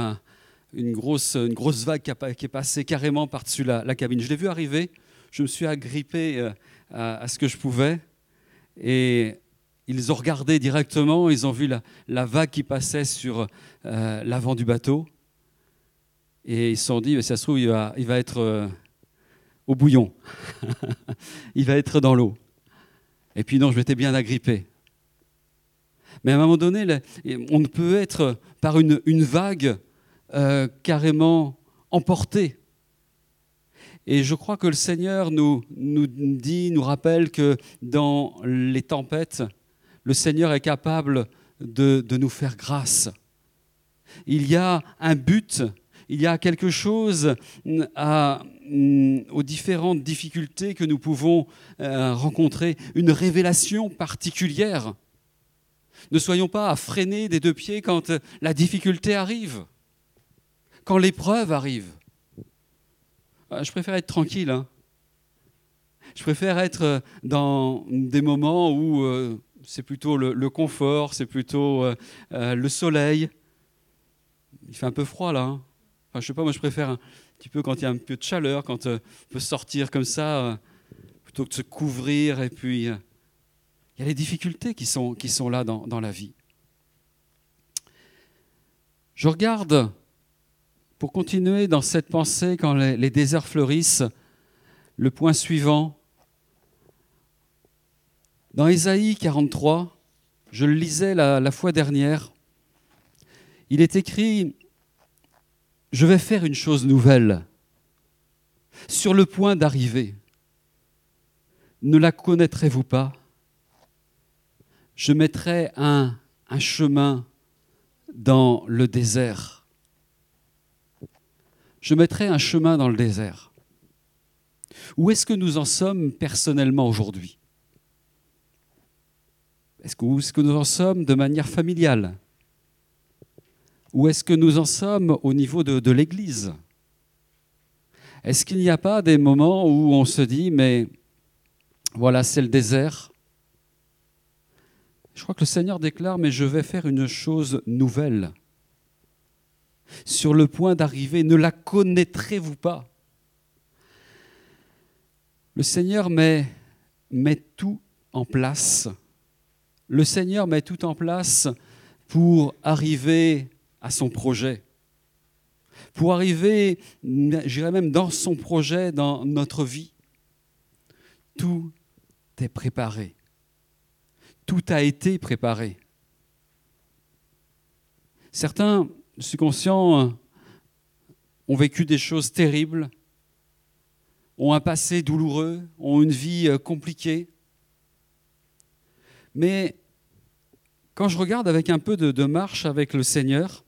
une, grosse, une grosse vague qui, est passée carrément par-dessus la, cabine. Je l'ai vu arriver. Je me suis agrippé euh, à, ce que je pouvais. Et ils ont regardé directement. Ils ont vu la, vague qui passait sur euh, l'avant du bateau. Et ils se sont dit, ça se trouve, il va, il va être au bouillon. il va être dans l'eau. Et puis non, je m'étais bien agrippé. Mais à un moment donné, on peut être par une, vague euh, carrément emporté. Et je crois que le Seigneur nous, nous dit, nous rappelle que dans les tempêtes, le Seigneur est capable de, de nous faire grâce. Il y a un but il y a quelque chose à, aux différentes difficultés que nous pouvons euh, rencontrer, une révélation particulière. Ne soyons pas à freiner des deux pieds quand la difficulté arrive, quand l'épreuve arrive. Ah, je préfère être tranquille. Hein. Je préfère être dans des moments où euh, c'est plutôt le, confort, c'est plutôt euh, le soleil. Il fait un peu froid là. Hein. Enfin, je sais pas, moi je préfère petit peu quand il y a un peu de chaleur, quand euh, on peut sortir comme ça. Euh, plutôt que de se couvrir. Et puis, euh, il y a les difficultés qui sont, qui sont là dans, dans la vie. Je regarde, pour continuer dans cette pensée, quand les, déserts fleurissent, le point suivant. Dans Ésaïe 43, je le lisais la fois dernière, il est écrit, je vais faire une chose nouvelle, sur le point d'arriver. Ne la connaîtrez-vous pas? Je mettrai un, chemin dans le désert. Je mettrai un chemin dans le désert. Où est-ce que nous en sommes personnellement aujourd'hui? Où est-ce que nous en sommes de manière familiale? Où est-ce que nous en sommes au niveau de, l'Église? Est-ce qu'il n'y a pas des moments où on se dit, mais voilà, c'est le désert? Je crois que le Seigneur déclare, mais je vais faire une chose nouvelle. Sur le point d'arriver, ne la connaîtrez-vous pas? Le Seigneur met, met tout en place. Le Seigneur met tout en place pour arriver à son projet. Pour arriver, j'irais même dans son projet, dans notre vie. Tout est préparé. Tout a été préparé. Certains, je suis conscient, ont vécu des choses terribles, ont un passé douloureux, ont une vie euh, compliquée. Mais quand je regarde avec un peu de, de marche avec le Seigneur,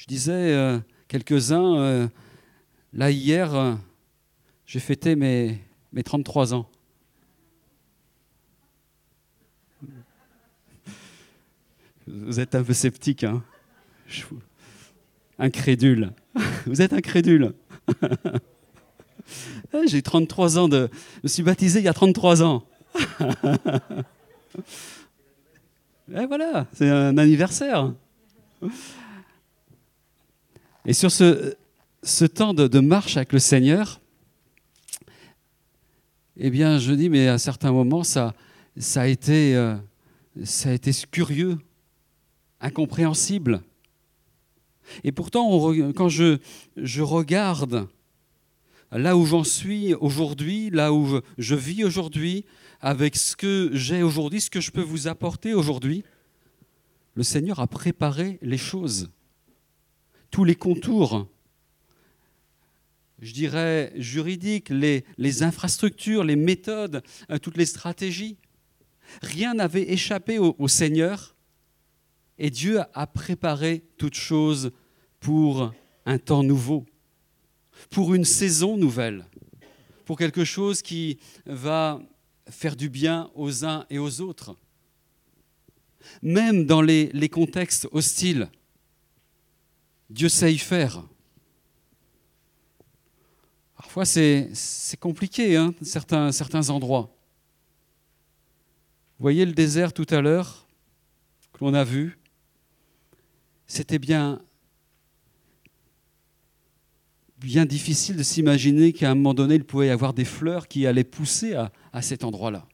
je disais euh, quelques-uns, euh, là hier, euh, j'ai fêté mes, mes 33 ans. Vous êtes un peu sceptique, hein Incrédule. Vous êtes incrédule. Ah, (laughs) J'ai 33 ans de. Je me suis baptisé il y a 33 ans. (laughs) Et voilà, c'est un anniversaire. Et sur ce, temps de, marche avec le Seigneur, eh bien, je dis, mais à certains moments, ça, a, été, euh, ça a été curieux, incompréhensible. Et pourtant, quand je, je regarde là où j'en suis aujourd'hui, là où je vis aujourd'hui, avec ce que j'ai aujourd'hui, ce que je peux vous apporter aujourd'hui, le Seigneur a préparé les choses, tous les contours, je dirais juridiques, les, infrastructures, les méthodes, euh, toutes les stratégies. Rien n'avait échappé au, Seigneur et Dieu a préparé toutes choses pour un temps nouveau pour une saison nouvelle, pour quelque chose qui va faire du bien aux uns et aux autres. Même dans les contextes hostiles, Dieu sait y faire. Parfois, c'est compliqué, hein, certains, endroits. Vous voyez le désert tout à l'heure, que l'on a vu, c'était bien bien difficile de s'imaginer qu'à un moment donné, il pouvait y avoir des fleurs qui allaient pousser à, à cet endroit-là.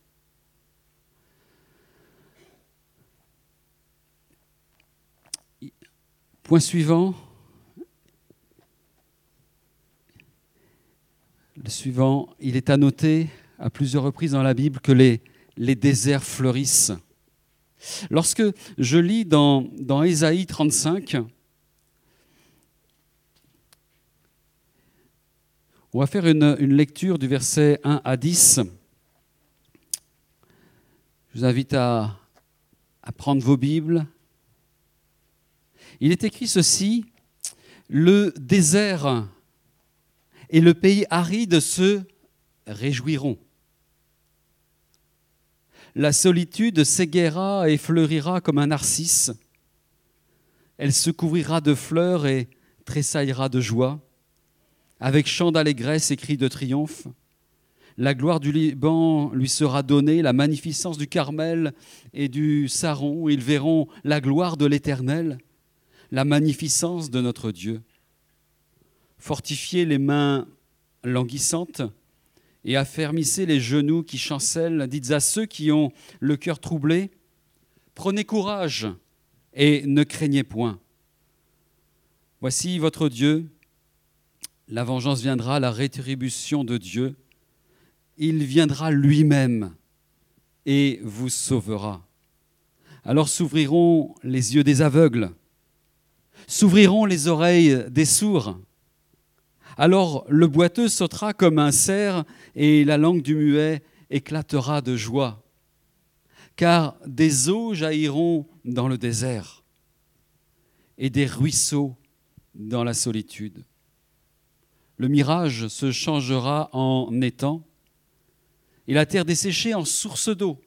Point suivant. Le il est à noter à plusieurs reprises dans la Bible que les, déserts fleurissent. Lorsque je lis dans, dans Ésaïe 35, On va faire une, une, lecture du verset 1 à 10. Je vous invite à, à, prendre vos Bibles. Il est écrit ceci, le désert et le pays aride se réjouiront. La solitude s'égaiera et fleurira comme un narcisse. Elle se couvrira de fleurs et tressaillera de joie avec chant d'allégresse et cris de triomphe. La gloire du Liban lui sera donnée, la magnificence du Carmel et du Saron. Ils verront la gloire de l'Éternel, la magnificence de notre Dieu. Fortifiez les mains languissantes et affermissez les genoux qui chancellent. Dites à ceux qui ont le cœur troublé, prenez courage et ne craignez point. Voici votre Dieu, la vengeance viendra, la rétribution de Dieu. Il viendra lui-même et vous sauvera. Alors s'ouvriront les yeux des aveugles, s'ouvriront les oreilles des sourds. Alors le boiteux sautera comme un cerf et la langue du muet éclatera de joie. Car des eaux jailliront dans le désert et des ruisseaux dans la solitude. Le mirage se changera en étang et la terre desséchée en source d'eau.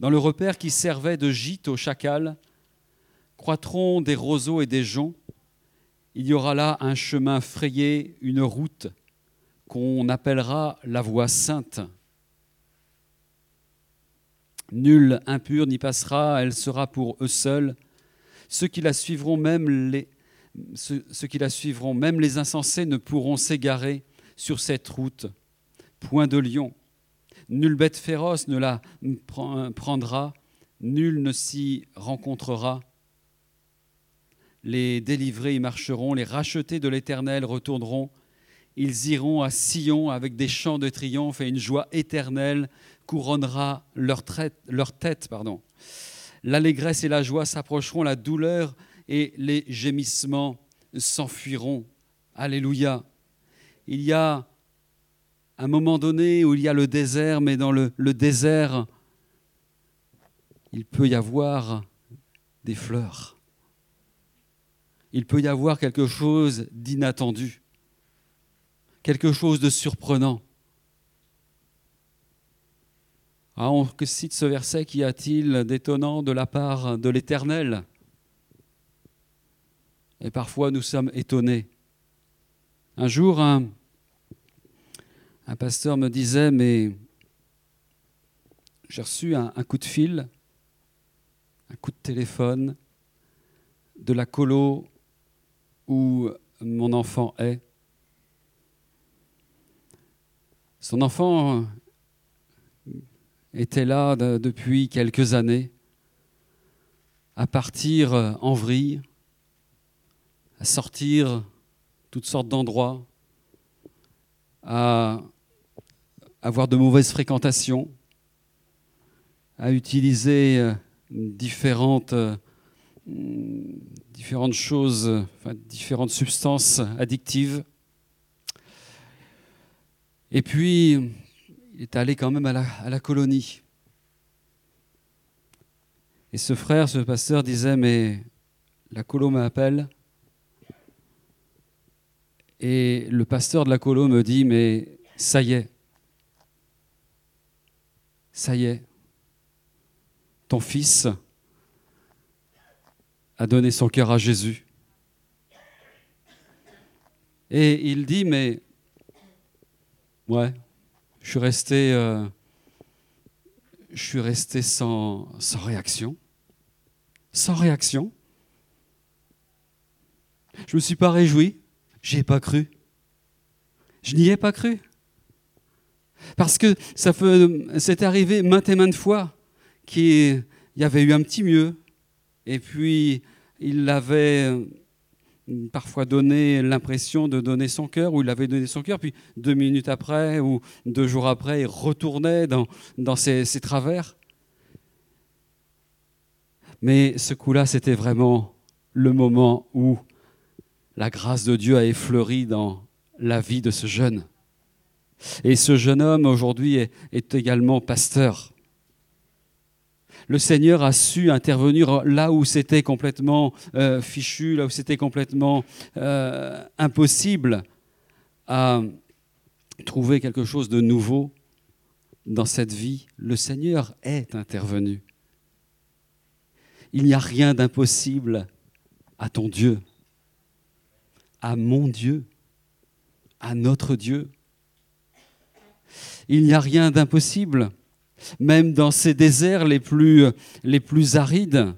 Dans le repère qui servait de gîte aux chacals, croîtront des roseaux et des joncs. Il y aura là un chemin frayé, une route qu'on appellera la voie sainte. Nul impur n'y passera, elle sera pour eux seuls. Ceux qui la suivront, même les, ceux, qui la suivront, même les insensés, ne pourront s'égarer sur cette route. Point de lion. Nulle bête féroce ne la prendra, nul ne s'y rencontrera. Les délivrés y marcheront, les rachetés de l'Éternel retourneront. Ils iront à Sion avec des chants de triomphe et une joie éternelle couronnera leur, tête. Pardon. L'allégresse et la joie s'approcheront, la douleur et les gémissements s'enfuiront. Alléluia. Il y a un moment donné où il y a le désert, mais dans le désert, il peut y avoir des fleurs. Il peut y avoir quelque chose d'inattendu, quelque chose de surprenant. Ah, on cite ce verset, qu'y a-t-il d'étonnant de la part de l'Éternel? Et parfois nous sommes étonnés. Un jour, un, un pasteur me disait, mais j'ai reçu un, coup de fil, un coup de téléphone de la colo où mon enfant est. Son enfant était là depuis quelques années, à partir en vrille, à sortir toutes sortes d'endroits, à avoir de mauvaises fréquentations, à utiliser euh, différentes, euh, différentes choses, différentes substances addictives. Et puis, il est allé quand même à la, à la colonie. Et ce frère, ce pasteur disait, mais la colo m'appelle. Et le pasteur de la colo me dit, mais ça y est, ça y est, ton fils a donné son cœur à Jésus. Et il dit, mais ouais, je suis resté, euh, je suis resté sans, réaction, sans réaction. Je ne me suis pas réjoui, j'y ai pas cru. Je n'y ai pas cru. Parce que ça c'est arrivé maintes et maintes fois qu'il y avait eu un petit mieux, et puis il avait euh, parfois donné l'impression de donner son cœur, ou il avait donné son cœur, puis deux minutes après ou deux jours après, il retournait dans, ses travers. Mais ce coup-là, c'était vraiment le moment où la grâce de Dieu a effleuri dans la vie de ce jeune. Et ce jeune homme aujourd'hui est, également pasteur. Le Seigneur a su intervenir là où c'était complètement euh, fichu, là où c'était complètement euh, impossible à trouver quelque chose de nouveau dans cette vie. Le Seigneur est intervenu. Il n'y a rien d'impossible à ton Dieu, à mon Dieu, à notre Dieu. Il n'y a rien d'impossible, même dans ces déserts les plus, arides.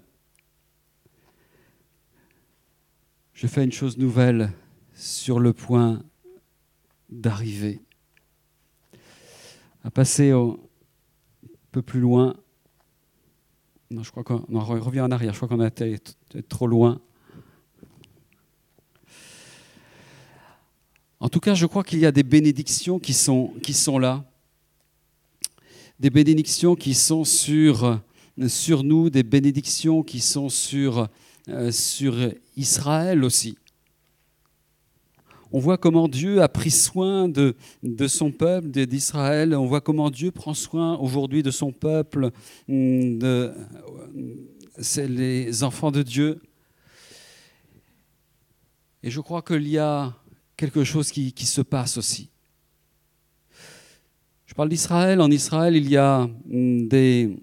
Je fais une chose nouvelle sur le point d'arriver. à passer un peu plus loin. Non, je crois qu'on revient en arrière. Je crois qu'on a été trop loin. En tout cas, je crois qu'il y a des bénédictions qui sont là. Des bénédictions qui sont sur, sur nous, des bénédictions qui sont sur, euh, sur Israël aussi. On voit comment Dieu a pris soin de, de son peuple, d'Israël. On voit comment Dieu prend soin aujourd'hui de son peuple, hum, de, c'est les enfants de Dieu. Et je crois qu'il y a quelque chose qui, qui se passe aussi. Parle d'Israël. En Israël, il y a hum, des,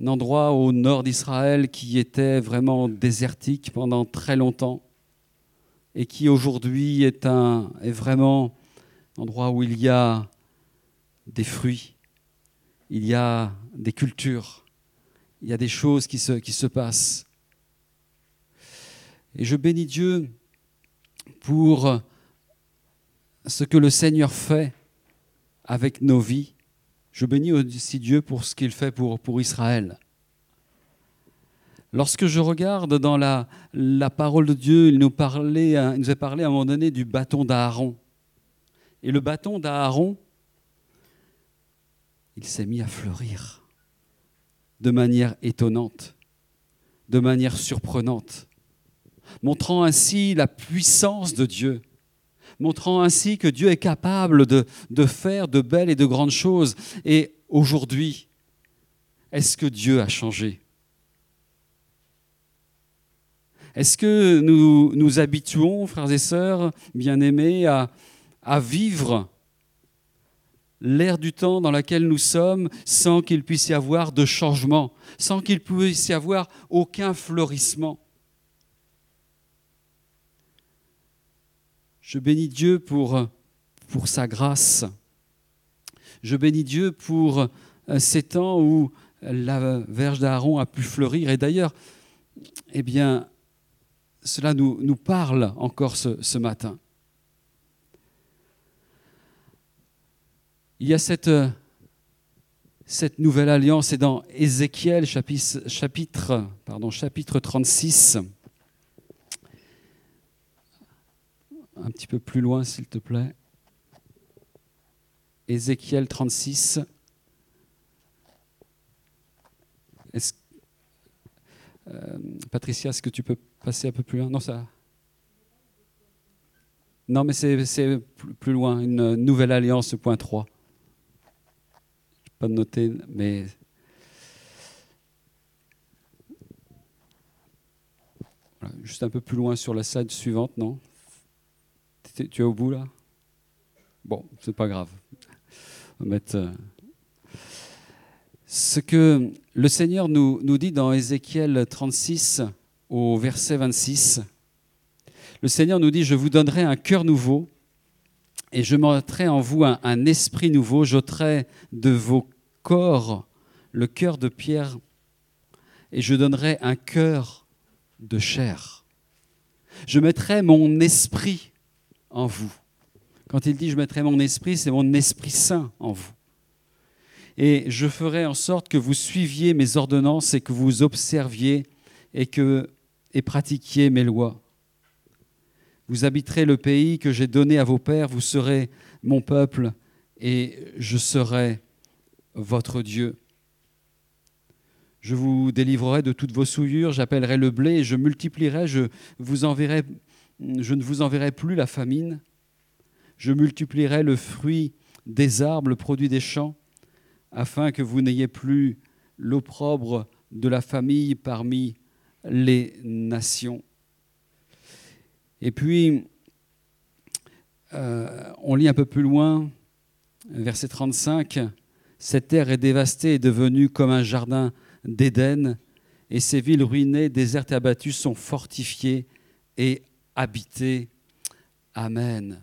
un endroit au nord d'Israël qui était vraiment désertique pendant très longtemps et qui aujourd'hui est, est vraiment un endroit où il y a des fruits, il y a des cultures, il y a des choses qui se, qui se passent. Et je bénis Dieu pour ce que le Seigneur fait avec nos vies. Je bénis aussi Dieu pour ce qu'il fait pour, Israël. Lorsque je regarde dans la, parole de Dieu, il nous, parlait, il nous a parlé à un moment donné du bâton d'Aaron. Et le bâton d'Aaron, il s'est mis à fleurir de manière étonnante, de manière surprenante, montrant ainsi la puissance de Dieu, montrant ainsi que Dieu est capable de, faire de belles et de grandes choses. Et aujourd'hui, est-ce que Dieu a changé? Est-ce que nous nous habituons, frères et sœurs bien-aimés, à, à vivre l'ère du temps dans laquelle nous sommes sans qu'il puisse y avoir de changement, sans qu'il puisse y avoir aucun fleurissement? Je bénis Dieu pour, pour sa grâce. Je bénis Dieu pour euh, ces temps où la verge d'Aaron a pu fleurir. Et d'ailleurs, eh bien, cela nous, nous parle encore ce, ce, matin. Il y a cette, cette nouvelle alliance, et dans Ézéchiel chapitre, pardon, chapitre 36, un petit peu plus loin, s'il te plaît. Ézéchiel 36. Est euh, Patricia, est-ce que tu peux passer un peu plus loin? Non, ça. Non, mais c'est plus loin. Une nouvelle alliance, point 3. Je pas noter, mais. Juste un peu plus loin sur la slide suivante, non? Tu es au bout là? Bon, c'est pas grave. On va mettre. Euh, ce que le Seigneur nous, nous dit dans Ézéchiel 36 au verset 26, le Seigneur nous dit, je vous donnerai un cœur nouveau et je mettrai en vous un, un esprit nouveau, j'ôterai de vos corps le cœur de pierre et je donnerai un cœur de chair. Je mettrai mon esprit en vous. Quand il dit je mettrai mon esprit, c'est mon esprit saint en vous et je ferai en sorte que vous suiviez mes ordonnances et que vous observiez et que et pratiquiez mes lois. Vous habiterez le pays que j'ai donné à vos pères, vous serez mon peuple et je serai votre Dieu. Je vous délivrerai de toutes vos souillures, j'appellerai le blé et je multiplierai, je, vous enverrai, je ne vous enverrai plus la famine. Je multiplierai le fruit des arbres, le produit des champs afin que vous n'ayez plus l'opprobre de la famille parmi les nations. Et puis, euh, on lit un peu plus loin, verset 35, Cette terre est dévastée et devenue comme un jardin d'Éden, et ces villes ruinées, désertes et abattues sont fortifiées et habitées. Amen.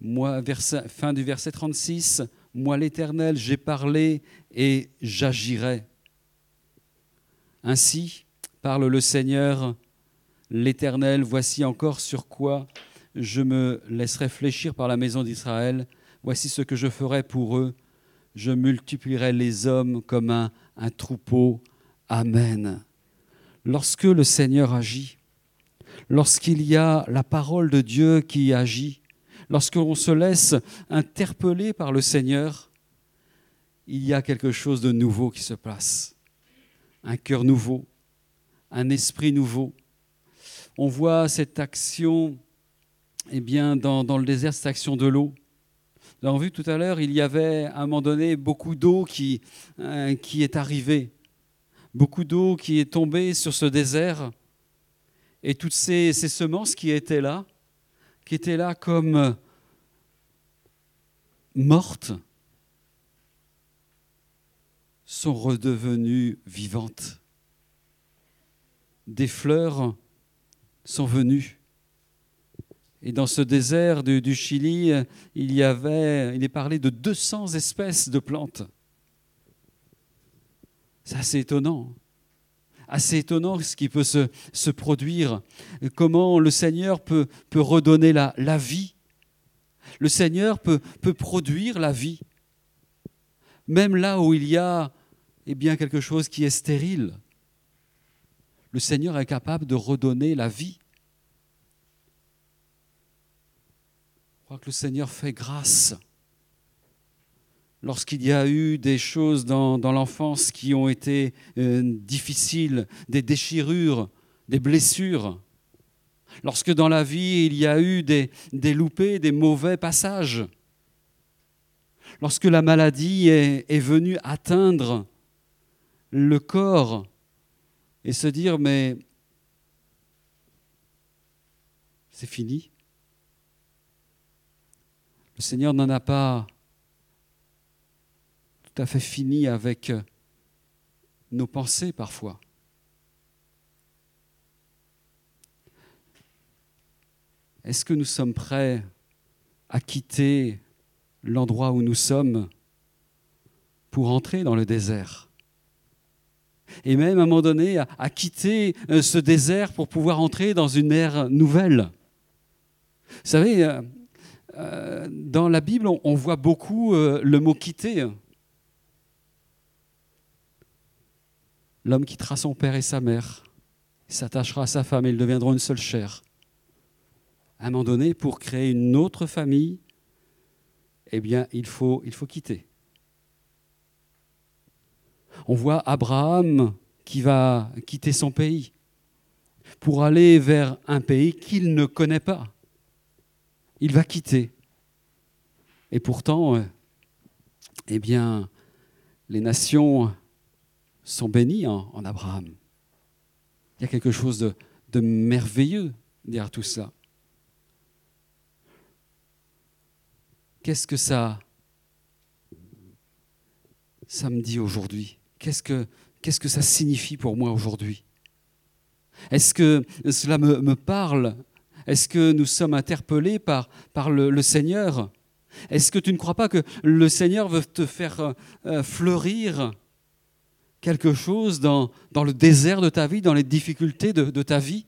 Moi, fin du verset 36, moi l'Éternel, j'ai parlé et j'agirai. Ainsi parle le Seigneur, l'Éternel, voici encore sur quoi je me laisserai fléchir par la maison d'Israël, voici ce que je ferai pour eux. je multiplierai les hommes comme un troupeau. Amen. Lorsque le Seigneur agit, lorsqu'il y a la parole de Dieu qui agit, lorsqu'on se laisse interpeller par le Seigneur, il y a quelque chose de nouveau qui se passe. Un cœur nouveau, un esprit nouveau. On voit cette action eh bien, dans, dans le désert, cette action de l'eau. Nous avons vu tout à l'heure, il y avait à un moment donné beaucoup d'eau qui, euh, qui est arrivée, beaucoup d'eau qui est tombée sur ce désert, et toutes ces, ces semences qui étaient là, qui étaient là comme mortes, sont redevenues vivantes. Des fleurs sont venues. Et dans ce désert du, du, Chili, il y avait, il est parlé de 200 espèces de plantes. C'est assez étonnant. Assez étonnant ce qui peut se, produire. Comment le Seigneur peut, peut redonner la, la vie? Le Seigneur peut, peut produire la vie. Même là où il y a eh bien, quelque chose qui est stérile, le Seigneur est capable de redonner la vie. Je crois que le Seigneur fait grâce. Lorsqu'il y a eu des choses dans, l'enfance qui ont été euh, difficiles, des déchirures, des blessures, lorsque dans la vie il y a eu des, des loupés, des mauvais passages, lorsque la maladie est, est venue atteindre le corps et se dire mais c'est fini. Le Seigneur n'en a pas tout à fait fini avec nos pensées parfois. Est-ce que nous sommes prêts à quitter l'endroit où nous sommes pour entrer dans le désert? Et même à un moment donné à, quitter ce désert pour pouvoir entrer dans une ère nouvelle. Vous savez, euh, dans la Bible, on, voit beaucoup euh, le mot quitter. L'homme quittera son père et sa mère, s'attachera à sa femme et ils deviendront une seule chair. À un moment donné, pour créer une autre famille, eh bien, il faut, il faut quitter. On voit Abraham qui va quitter son pays pour aller vers un pays qu'il ne connaît pas. Il va quitter. Et pourtant, eh bien, les nations sont bénies en, Abraham. Il y a quelque chose de, merveilleux derrière tout ça. Qu'est-ce que ça, ça me dit aujourd'hui? Qu'est-ce que, ça signifie pour moi aujourd'hui? Est-ce que cela me, parle? Est-ce que nous sommes interpellés par, par le, Seigneur? Est-ce que tu ne crois pas que le Seigneur veut te faire euh, fleurir quelque chose dans, le désert de ta vie, dans les difficultés de, ta vie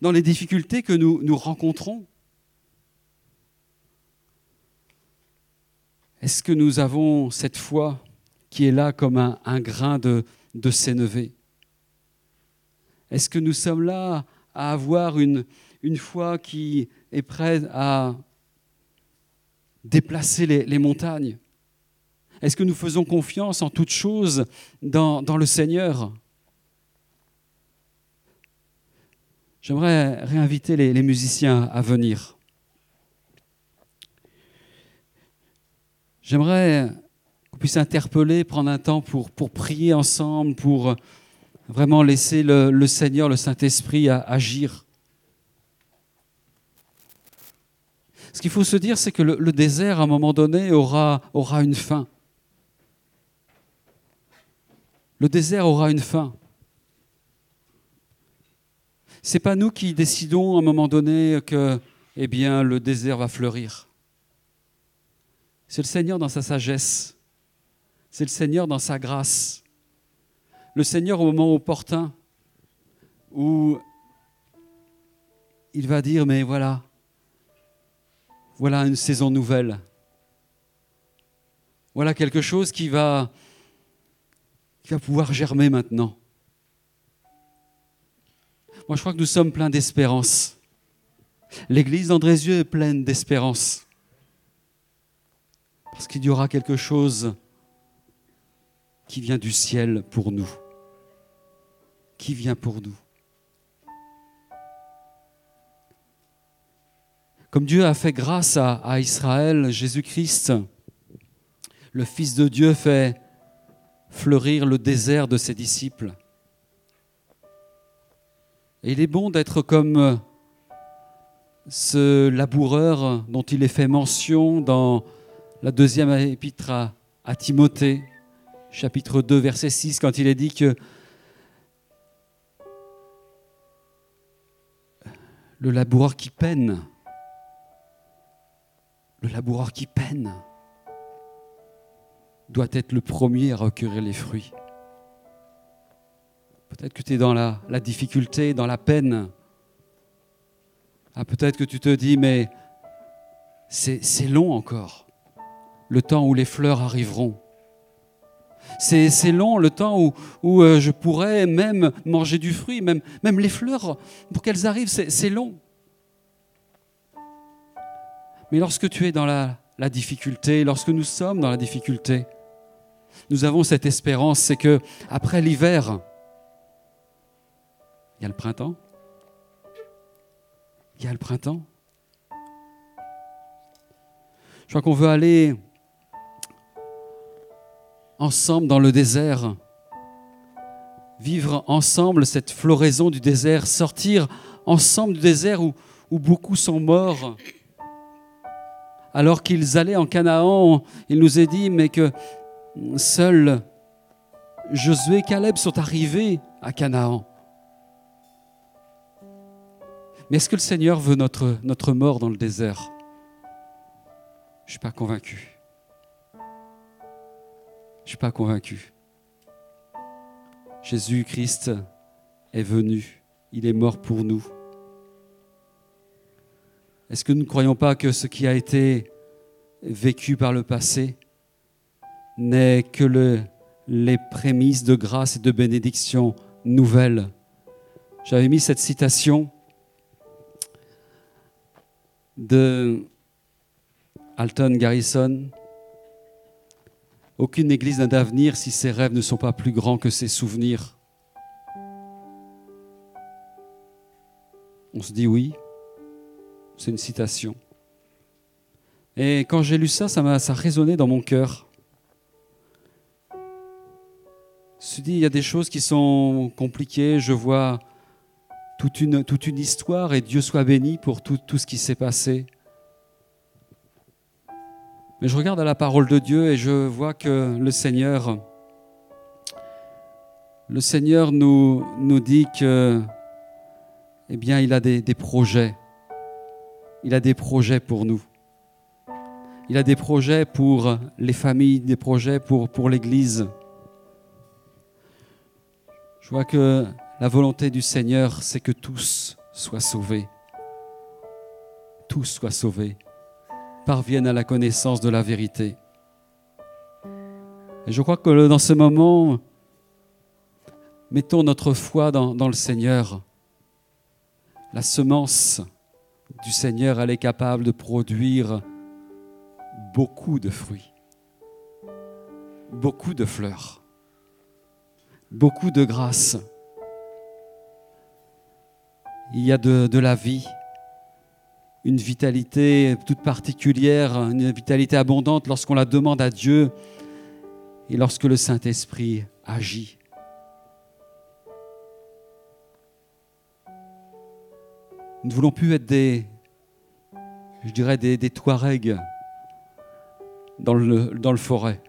Dans les difficultés que nous, rencontrons. Est-ce que nous avons cette foi qui est là comme un, grain de, de Est-ce que nous sommes là à avoir une, foi qui est prête à déplacer les montagnes? Est-ce que nous faisons confiance en toutes choses dans, le Seigneur? J'aimerais réinviter les, musiciens à venir. J'aimerais qu'on puisse interpeller, prendre un temps pour, prier ensemble, pour vraiment laisser le, Seigneur, le Saint-Esprit agir. Ce qu'il faut se dire, c'est que le, désert, à un moment donné, aura une fin. Le désert aura une fin. Ce n'est pas nous qui décidons à un moment donné que eh bien, le désert va fleurir. C'est le Seigneur dans sa sagesse. C'est le Seigneur dans sa grâce. Le Seigneur au moment opportun où il va dire, mais voilà, voilà une saison nouvelle. voilà quelque chose qui va, qui va pouvoir germer maintenant. Moi, je crois que nous sommes pleins d'espérance. L'église d'Andrézieux est pleine d'espérance. Parce qu'il y aura quelque chose qui vient du ciel pour nous. Qui vient pour nous. Comme Dieu a fait grâce à, à Israël, Jésus-Christ, le Fils de Dieu fait fleurir le désert de ses disciples. Et il est bon d'être comme ce laboureur dont il est fait mention dans la deuxième épître à, à Timothée, chapitre 2, verset 6, quand il est dit que le laboureur qui peine, le laboureur qui peine, doit être le premier à recueillir les fruits. Peut-être que tu es dans la, difficulté, dans la peine. Ah, peut-être que tu te dis, mais c'est long encore, le temps où les fleurs arriveront. C'est long le temps où, où euh, je pourrais même manger du fruit, même, même les fleurs, pour qu'elles arrivent, c'est long. Mais lorsque tu es dans la, la difficulté, lorsque nous sommes dans la difficulté, nous avons cette espérance, c'est que après l'hiver, il y a le printemps. Il y a le printemps. Je crois qu'on veut aller ensemble dans le désert, vivre ensemble cette floraison du désert, sortir ensemble du désert où, beaucoup sont morts. Alors qu'ils allaient en Canaan, il nous est dit, mais que seuls Josué et Caleb sont arrivés à Canaan. Mais est-ce que le Seigneur veut notre, notre mort dans le désert? Je ne suis pas convaincu. Je ne suis pas convaincu. Jésus-Christ est venu. Il est mort pour nous. Est-ce que nous ne croyons pas que ce qui a été vécu par le passé n'est que le, les prémices de grâce et de bénédiction nouvelles J'avais mis cette citation de Alton Garrison. Aucune église n'a d'avenir si ses rêves ne sont pas plus grands que ses souvenirs. On se dit oui, c'est une citation. Et quand j'ai lu ça, ça m'a ça résonné dans mon cœur. Suis dit, il y a des choses qui sont compliquées, je vois toute une, toute une histoire et Dieu soit béni pour tout, tout ce qui s'est passé. Mais je regarde à la parole de Dieu et je vois que le Seigneur, le Seigneur nous, nous dit que, eh bien, il a des, des projets. Il a des projets pour nous. Il a des projets pour les familles, des projets pour, pour l'Église. Je vois que la volonté du Seigneur, c'est que tous soient sauvés. Tous soient sauvés, parviennent à la connaissance de la vérité. Et je crois que dans ce moment, mettons notre foi dans, dans le Seigneur. La semence du Seigneur, elle est capable de produire beaucoup de fruits, beaucoup de fleurs, beaucoup de grâce. Il y a de, la vie, une vitalité toute particulière, une vitalité abondante lorsqu'on la demande à Dieu et lorsque le Saint-Esprit agit. Nous ne voulons plus être des, je dirais, des, Touaregs dans le forêt.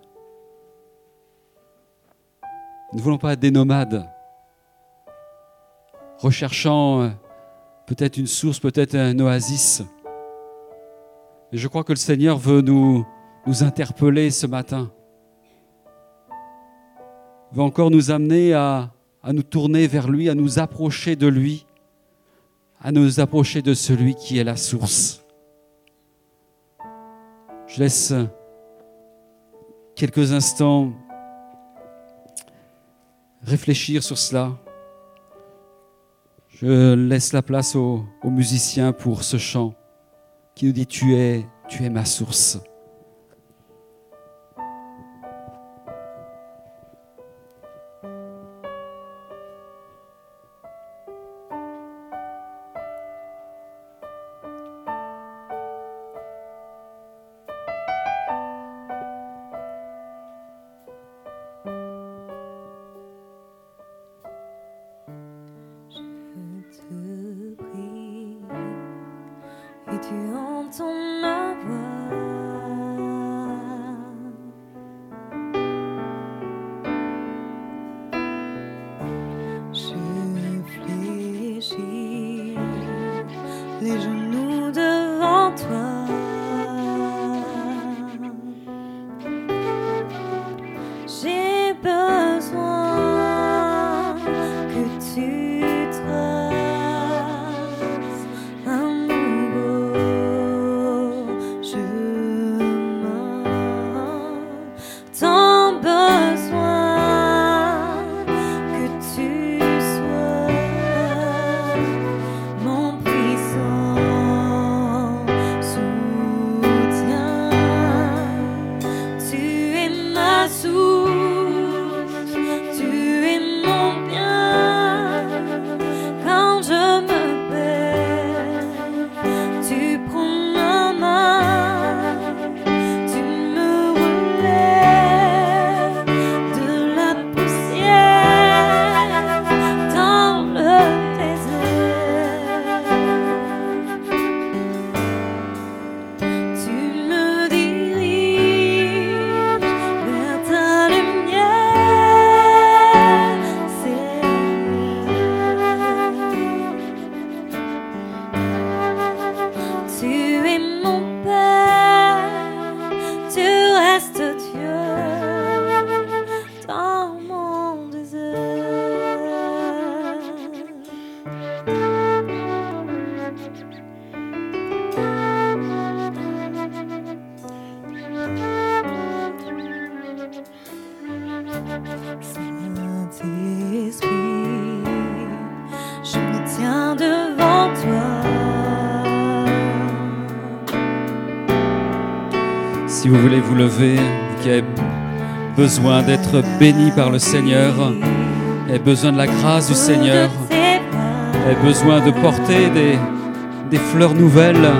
Nous ne voulons pas être des nomades, recherchant euh, peut-être une source, peut-être un oasis. Et je crois que le Seigneur veut nous, interpeller ce matin. Il veut encore nous amener à nous tourner vers lui, à nous approcher de lui, à nous approcher de celui qui est la source. Je laisse euh, quelques instants réfléchir sur cela. Je laisse la place aux, aux musiciens pour ce chant qui nous dit Tu es, tu es ma source. besoin d'être béni par le Seigneur, ait besoin de la grâce du Seigneur, ait besoin de porter des fleurs nouvelles.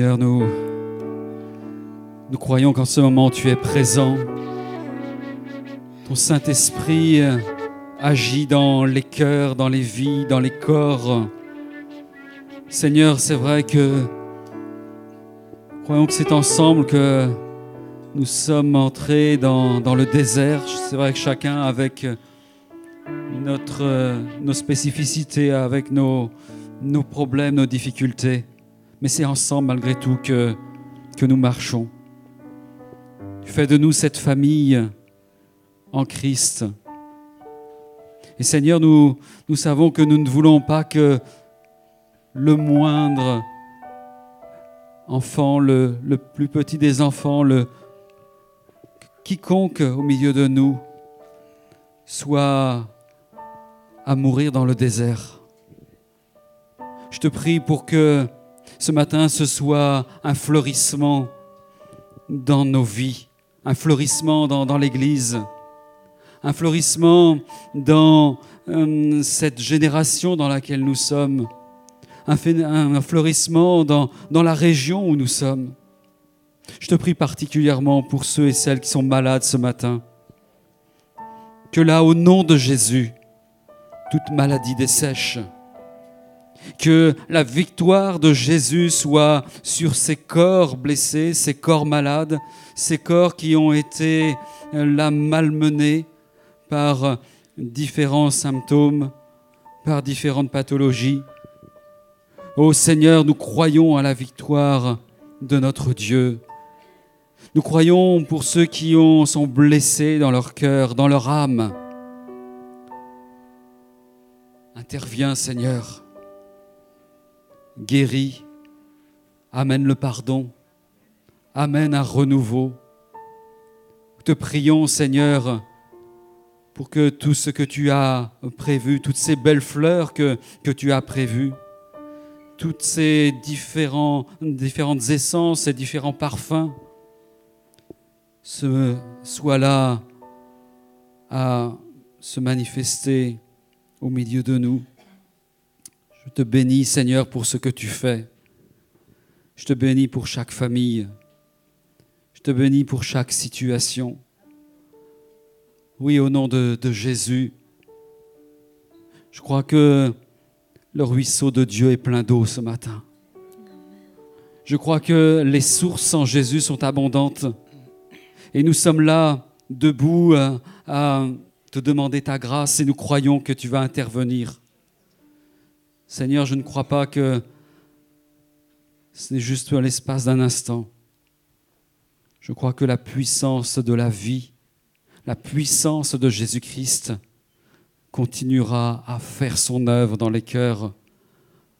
Seigneur, nous, croyons qu'en ce moment tu es présent. Ton Saint-Esprit euh, agit dans les cœurs, dans les vies, dans les corps. Seigneur, c'est vrai que croyons que c'est ensemble que nous sommes entrés dans, le désert. C'est vrai que chacun avec notre, euh, nos spécificités, avec nos problèmes, nos difficultés. Mais c'est ensemble malgré tout que, que nous marchons. Tu fais de nous cette famille en Christ. Et Seigneur, nous, nous savons que nous ne voulons pas que le moindre enfant, le, le plus petit des enfants, le, quiconque au milieu de nous soit à mourir dans le désert. Je te prie pour que ce matin ce soit un fleurissement dans nos vies, un fleurissement dans, l'Église, un fleurissement dans euh, cette génération dans laquelle nous sommes, un, un fleurissement dans la région où nous sommes. Je te prie particulièrement pour ceux et celles qui sont malades ce matin, que là, au nom de Jésus, toute maladie dessèche, que la victoire de Jésus soit sur ces corps blessés, ces corps malades, ces corps qui ont été euh, là malmenés par différents symptômes, par différentes pathologies. Ô Seigneur, nous croyons à la victoire de notre Dieu. Nous croyons pour ceux qui ont, sont blessés dans leur cœur, dans leur âme. Interviens, Seigneur guéris, amène le pardon, amène un renouveau. Nous te prions, Seigneur, pour que tout ce que tu as prévu, toutes ces belles fleurs que, tu as prévues, toutes ces différentes essences et différents parfums, se, soient là à se manifester au milieu de nous. Je te bénis, Seigneur, pour ce que tu fais. Je te bénis pour chaque famille. Je te bénis pour chaque situation. Oui, au nom de, de Jésus, je crois que le ruisseau de Dieu est plein d'eau ce matin. Je crois que les sources en Jésus sont abondantes. Et nous sommes là, debout, à, à te demander ta grâce et nous croyons que tu vas intervenir. Seigneur, je ne crois pas que ce n'est juste l'espace d'un instant. Je crois que la puissance de la vie, la puissance de Jésus-Christ continuera à faire son œuvre dans les cœurs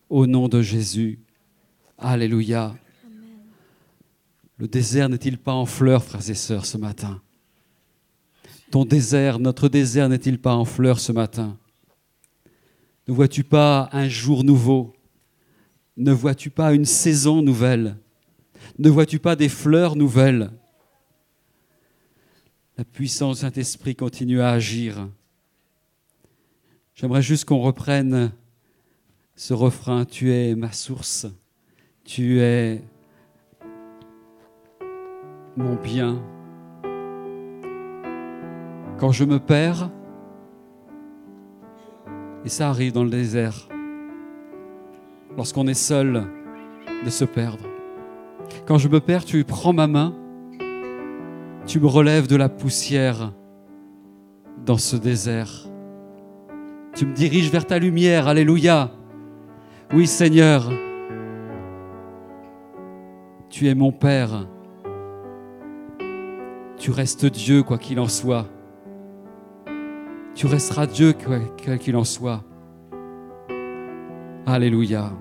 au nom de Jésus. Alléluia. Le désert n'est-il pas en fleurs, frères et sœurs, ce matin? Ton désert, notre désert n'est-il pas en fleurs ce matin? Ne vois-tu pas un jour nouveau? Ne vois-tu pas une saison nouvelle? Ne vois-tu pas des fleurs nouvelles? La puissance du Saint-Esprit continue à agir. J'aimerais juste qu'on reprenne ce refrain, Tu es ma source, tu es mon bien. Quand je me perds, et ça arrive dans le désert, lorsqu'on est seul, de se perdre. Quand je me perds, tu prends ma main, tu me relèves de la poussière dans ce désert. Tu me diriges vers ta lumière, Alléluia. Oui Seigneur, tu es mon Père. Tu restes Dieu quoi qu'il en soit. Tu resteras Dieu quoi qu'il en soit. Alléluia.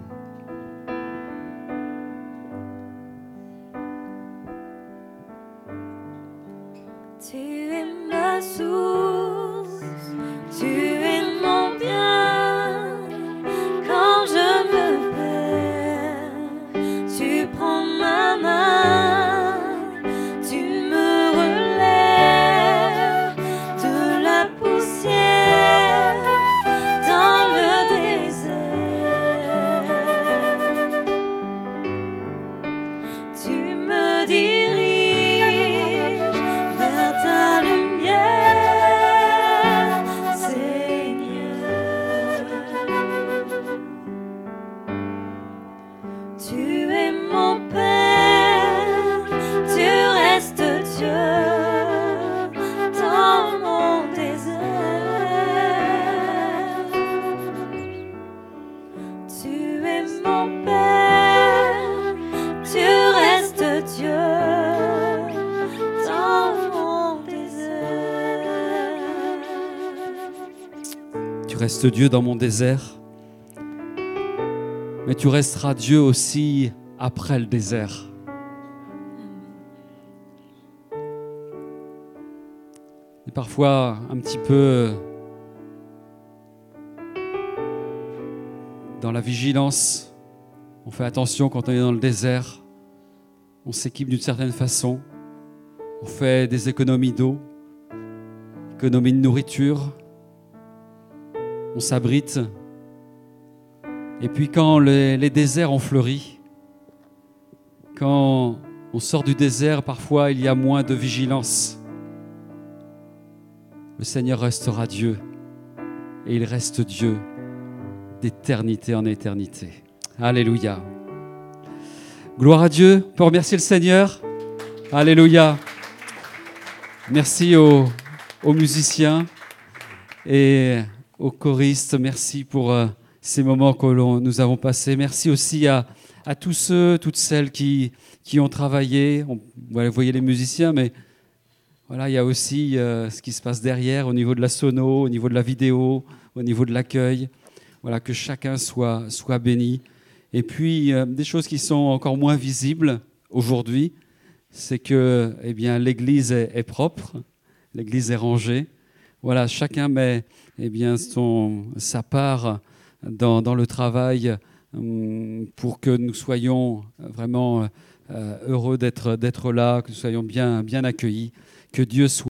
Dieu dans mon désert, mais tu resteras Dieu aussi après le désert. Et parfois un petit peu dans la vigilance, on fait attention quand on est dans le désert, on s'équipe d'une certaine façon, on fait des économies d'eau, économies de nourriture, on s'abrite. Et puis quand les, déserts ont fleuri, quand on sort du désert, parfois il y a moins de vigilance. Le Seigneur restera Dieu et il reste Dieu d'éternité en éternité. Alléluia. Gloire à Dieu. On peut remercier le Seigneur. Alléluia. Merci aux, aux musiciens et aux choristes. Merci pour euh, ces moments que nous avons passés. Merci aussi à, tous ceux, toutes celles qui, qui ont travaillé. Vous voyez les musiciens, mais voilà, il y a aussi euh, ce qui se passe derrière au niveau de la sono, au niveau de la vidéo, au niveau de l'accueil. Voilà, que chacun soit, soit béni. Et puis, euh, des choses qui sont encore moins visibles aujourd'hui, c'est que eh bien, l'Église est, est propre, l'Église est rangée. Voilà, chacun met eh bien, sa part dans, dans le travail hum, pour que nous soyons vraiment euh, heureux d'être d'être là, que nous soyons bien, bien accueillis. Que Dieu soit